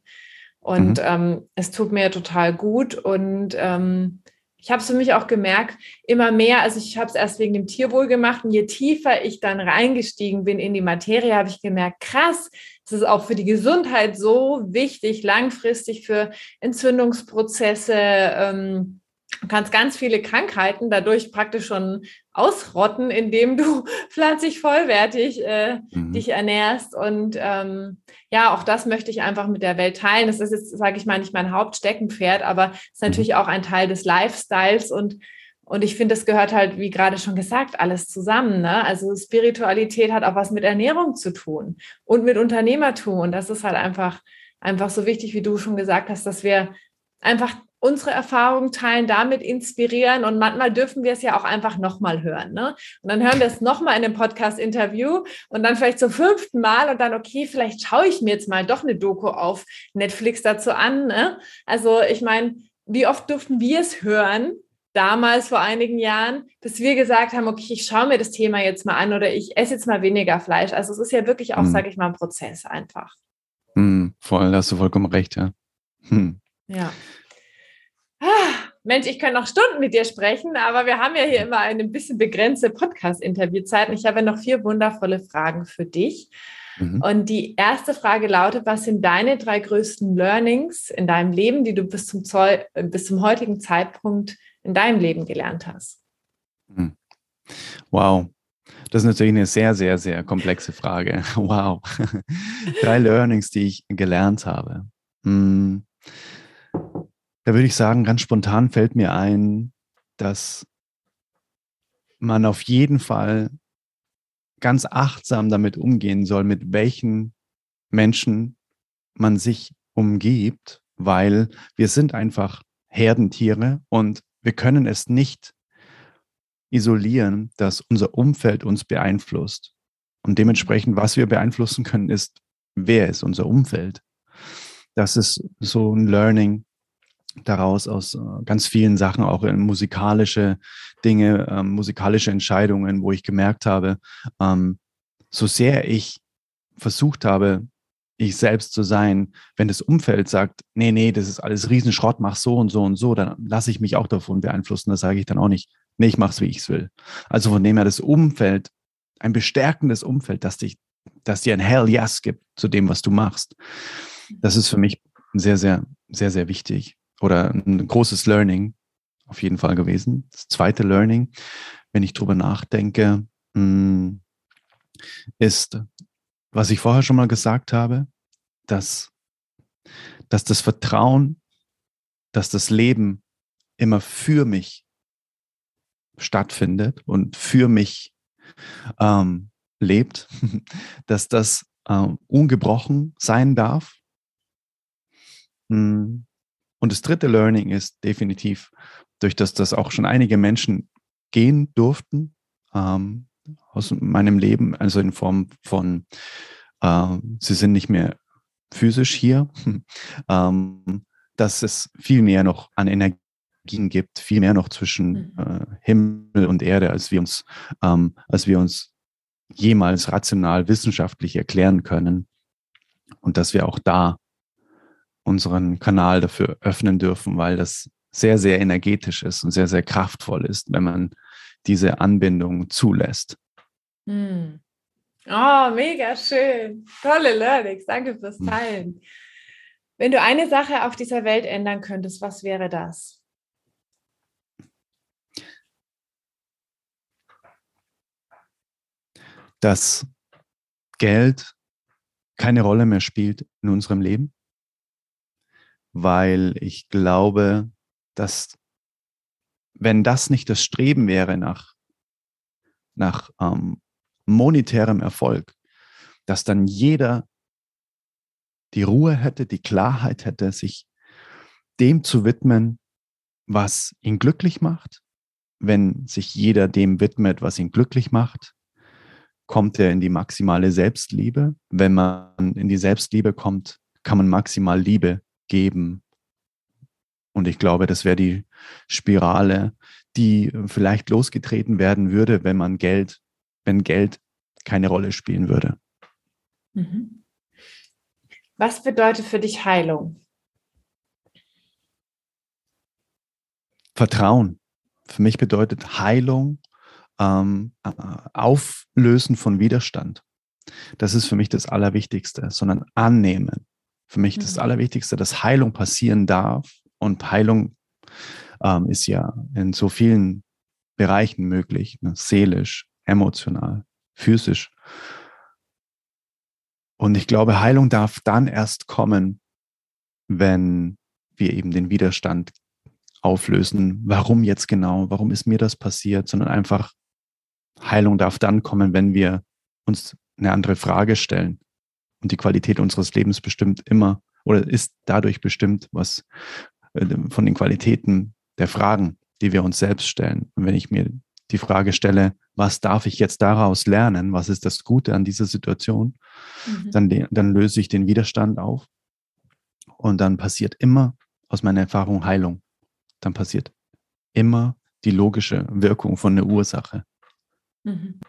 Und mhm. ähm, es tut mir total gut. Und ähm, ich habe es für mich auch gemerkt, immer mehr, also ich habe es erst wegen dem Tierwohl gemacht und je tiefer ich dann reingestiegen bin in die Materie, habe ich gemerkt, krass, es ist auch für die Gesundheit so wichtig, langfristig für Entzündungsprozesse. Ähm, du kannst ganz viele Krankheiten dadurch praktisch schon ausrotten, indem du <laughs> pflanzlich vollwertig äh, mhm. dich ernährst. Und ähm, ja, auch das möchte ich einfach mit der Welt teilen. Das ist jetzt, sage ich mal, nicht mein Hauptsteckenpferd, aber es ist natürlich mhm. auch ein Teil des Lifestyles und und ich finde, das gehört halt, wie gerade schon gesagt, alles zusammen. Ne? Also Spiritualität hat auch was mit Ernährung zu tun und mit Unternehmertum. Und das ist halt einfach, einfach so wichtig, wie du schon gesagt hast, dass wir einfach unsere Erfahrungen teilen, damit inspirieren und manchmal dürfen wir es ja auch einfach nochmal hören. Ne? Und dann hören wir es nochmal in einem Podcast-Interview und dann vielleicht zum fünften Mal und dann, okay, vielleicht schaue ich mir jetzt mal doch eine Doku auf Netflix dazu an. Ne? Also ich meine, wie oft durften wir es hören, damals vor einigen Jahren, bis wir gesagt haben, okay, ich schaue mir das Thema jetzt mal an oder ich esse jetzt mal weniger Fleisch. Also es ist ja wirklich auch, mhm. sage ich mal, ein Prozess einfach. Mhm, voll, da hast du vollkommen recht, ja. Hm. Ja. Ah, Mensch, ich könnte noch Stunden mit dir sprechen, aber wir haben ja hier immer eine bisschen begrenzte Podcast-Interviewzeit. Und ich habe noch vier wundervolle Fragen für dich. Mhm. Und die erste Frage lautet, was sind deine drei größten Learnings in deinem Leben, die du bis zum, Zoll, bis zum heutigen Zeitpunkt in deinem Leben gelernt hast? Hm. Wow. Das ist natürlich eine sehr, sehr, sehr komplexe Frage. <laughs> Wow. <laughs> Drei Learnings, die ich gelernt habe. Hm. Da würde ich sagen, ganz spontan fällt mir ein, dass man auf jeden Fall ganz achtsam damit umgehen soll, mit welchen Menschen man sich umgibt, weil wir sind einfach Herdentiere und wir können es nicht isolieren, dass unser Umfeld uns beeinflusst. Und dementsprechend, was wir beeinflussen können, ist, wer ist unser Umfeld. Das ist so ein Learning daraus aus äh, ganz vielen Sachen, auch in musikalische Dinge, ähm, musikalische Entscheidungen, wo ich gemerkt habe, ähm, so sehr ich versucht habe, ich selbst zu sein. Wenn das Umfeld sagt, nee, nee, das ist alles Riesenschrott, mach so und so und so, dann lasse ich mich auch davon beeinflussen. Da sage ich dann auch nicht, nee, ich mach's, wie ich's will. Also von dem her das Umfeld, ein bestärkendes Umfeld, das dich, das dir ein Hell Yes gibt zu dem, was du machst. Das ist für mich sehr, sehr, sehr, sehr wichtig oder ein großes Learning auf jeden Fall gewesen. Das zweite Learning, wenn ich drüber nachdenke, hm, ist, was ich vorher schon mal gesagt habe, dass, dass das Vertrauen, dass das Leben immer für mich stattfindet und für mich ähm, lebt, <laughs> dass das ähm, ungebrochen sein darf. Hm. Und das dritte Learning ist definitiv, durch das das auch schon einige Menschen gehen durften, ähm, aus meinem Leben, also in Form von, äh, sie sind nicht mehr physisch hier, <laughs> ähm, dass es viel mehr noch an Energien gibt, viel mehr noch zwischen mhm. äh, Himmel und Erde, als wir uns, ähm, als wir uns jemals rational wissenschaftlich erklären können. Und dass wir auch da unseren Kanal dafür öffnen dürfen, weil das sehr, sehr energetisch ist und sehr, sehr kraftvoll ist, wenn man diese Anbindung zulässt. Hm. Oh, mega schön. Tolle Learnings. Danke fürs hm. Teilen. Wenn du eine Sache auf dieser Welt ändern könntest, was wäre das? Dass Geld keine Rolle mehr spielt in unserem Leben, weil ich glaube, dass wenn das nicht das Streben wäre nach, nach ähm, monetärem Erfolg, dass dann jeder die Ruhe hätte, die Klarheit hätte, sich dem zu widmen, was ihn glücklich macht. Wenn sich jeder dem widmet, was ihn glücklich macht, kommt er in die maximale Selbstliebe. Wenn man in die Selbstliebe kommt, kann man maximal Liebe geben. Und ich glaube, das wäre die Spirale, die vielleicht losgetreten werden würde, wenn man Geld, wenn Geld keine Rolle spielen würde. Mhm. Was bedeutet für dich Heilung? Vertrauen. Für mich bedeutet Heilung ähm, äh, Auflösen von Widerstand. Das ist für mich das Allerwichtigste, sondern annehmen. Für mich mhm. das Allerwichtigste, dass Heilung passieren darf. Und Heilung ähm, ist ja in so vielen Bereichen möglich, ne? seelisch, emotional, physisch. Und ich glaube, Heilung darf dann erst kommen, wenn wir eben den Widerstand auflösen. Warum jetzt genau? Warum ist mir das passiert? Sondern einfach Heilung darf dann kommen, wenn wir uns eine andere Frage stellen. Und die Qualität unseres Lebens bestimmt immer oder ist dadurch bestimmt, was von den Qualitäten der Fragen, die wir uns selbst stellen. Und wenn ich mir die Frage stelle, was darf ich jetzt daraus lernen? Was ist das Gute an dieser Situation? Mhm. Dann, dann löse ich den Widerstand auf. Und dann passiert immer aus meiner Erfahrung Heilung. Dann passiert immer die logische Wirkung von der Ursache. Mhm.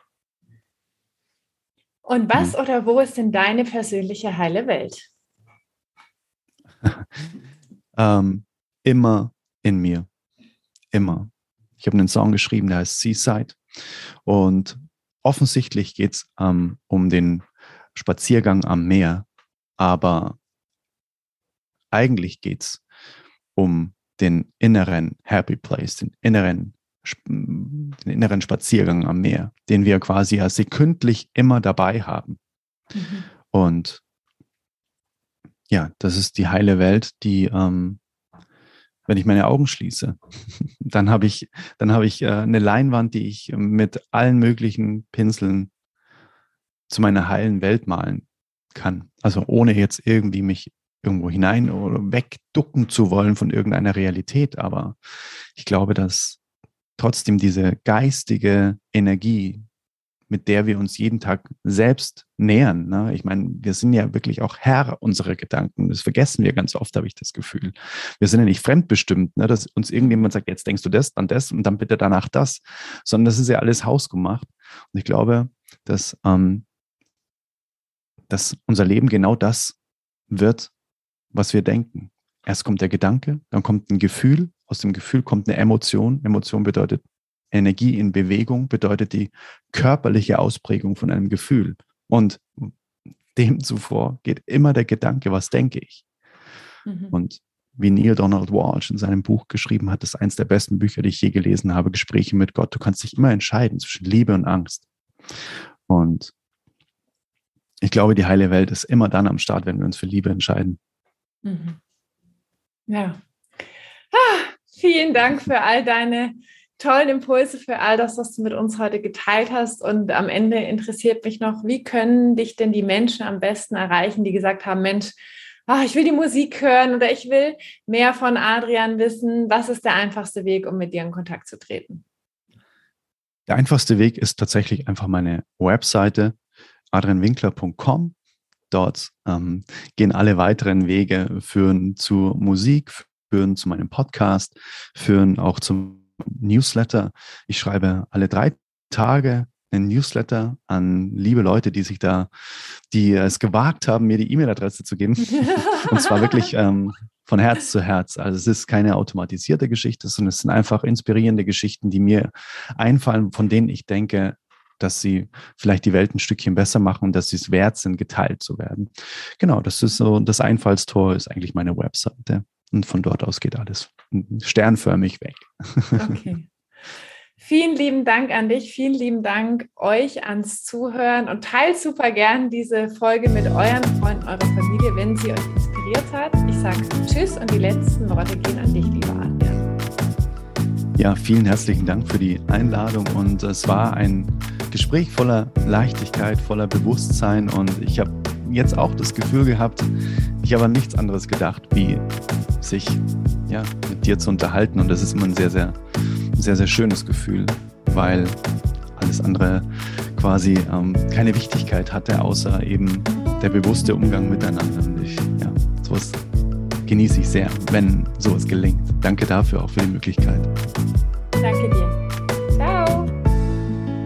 Und was mhm. oder wo ist denn deine persönliche heile Welt? <laughs> ähm, immer in mir. Immer. Ich habe einen Song geschrieben, der heißt Seaside. Und offensichtlich geht es ähm, um den Spaziergang am Meer, aber eigentlich geht es um den inneren Happy Place, den inneren den inneren Spaziergang am Meer, den wir quasi ja sekündlich immer dabei haben. Mhm. Und ja, das ist die heile Welt, die, ähm, wenn ich meine Augen schließe, <laughs> dann habe ich, dann habe ich äh, eine Leinwand, die ich mit allen möglichen Pinseln zu meiner heilen Welt malen kann. Also ohne jetzt irgendwie mich irgendwo hinein oder wegducken zu wollen von irgendeiner Realität. Aber ich glaube, dass trotzdem diese geistige Energie, mit der wir uns jeden Tag selbst nähern. Ne? Ich meine, wir sind ja wirklich auch Herr unserer Gedanken. Das vergessen wir ganz oft, habe ich das Gefühl. Wir sind ja nicht fremdbestimmt, ne? dass uns irgendjemand sagt, jetzt denkst du das, dann das und dann bitte danach das, sondern das ist ja alles hausgemacht. Und ich glaube, dass, ähm, dass unser Leben genau das wird, was wir denken. Erst kommt der Gedanke, dann kommt ein Gefühl, aus dem Gefühl kommt eine Emotion. Emotion bedeutet Energie in Bewegung, bedeutet die körperliche Ausprägung von einem Gefühl. Und dem zuvor geht immer der Gedanke, was denke ich? Mhm. Und wie Neil Donald Walsh in seinem Buch geschrieben hat, das ist eines der besten Bücher, die ich je gelesen habe, Gespräche mit Gott. Du kannst dich immer entscheiden zwischen Liebe und Angst. Und ich glaube, die heile Welt ist immer dann am Start, wenn wir uns für Liebe entscheiden. Mhm. Ja. Ah, Vielen Dank für all deine tollen Impulse, für all das, was du mit uns heute geteilt hast. Und am Ende interessiert mich noch, wie können dich denn die Menschen am besten erreichen, die gesagt haben, Mensch, oh, ich will die Musik hören oder ich will mehr von Adrian wissen. Was ist der einfachste Weg, um mit dir in Kontakt zu treten? Der einfachste Weg ist tatsächlich einfach meine Webseite adrianwinkler.com. Dort ähm, gehen alle weiteren Wege führen zu Musik, führen zu meinem Podcast, führen auch zum Newsletter. Ich schreibe alle drei Tage einen Newsletter an liebe Leute, die sich da, die es gewagt haben, mir die E-Mail-Adresse zu geben. <laughs> Und zwar wirklich ähm, von Herz zu Herz. Also es ist keine automatisierte Geschichte, sondern es sind einfach inspirierende Geschichten, die mir einfallen, von denen ich denke, dass sie vielleicht die Welt ein Stückchen besser machen und dass sie es wert sind, geteilt zu werden. Genau, das ist so, das Einfallstor ist eigentlich meine Webseite. Und von dort aus geht alles sternförmig weg. Okay. Vielen lieben Dank an dich, vielen lieben Dank euch ans Zuhören und teilt super gern diese Folge mit euren Freunden, eurer Familie, wenn sie euch inspiriert hat. Ich sage Tschüss und die letzten Worte gehen an dich, lieber Adrian. Ja, vielen herzlichen Dank für die Einladung und es war ein Gespräch voller Leichtigkeit, voller Bewusstsein und ich habe jetzt auch das Gefühl gehabt, ich habe an nichts anderes gedacht, wie sich ja, mit dir zu unterhalten und das ist immer ein sehr, sehr sehr, sehr schönes Gefühl, weil alles andere quasi ähm, keine Wichtigkeit hatte, außer eben der bewusste Umgang miteinander. Und ich, ja, sowas genieße ich sehr, wenn sowas gelingt. Danke dafür auch für die Möglichkeit. Danke dir. Ciao.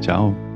Ciao.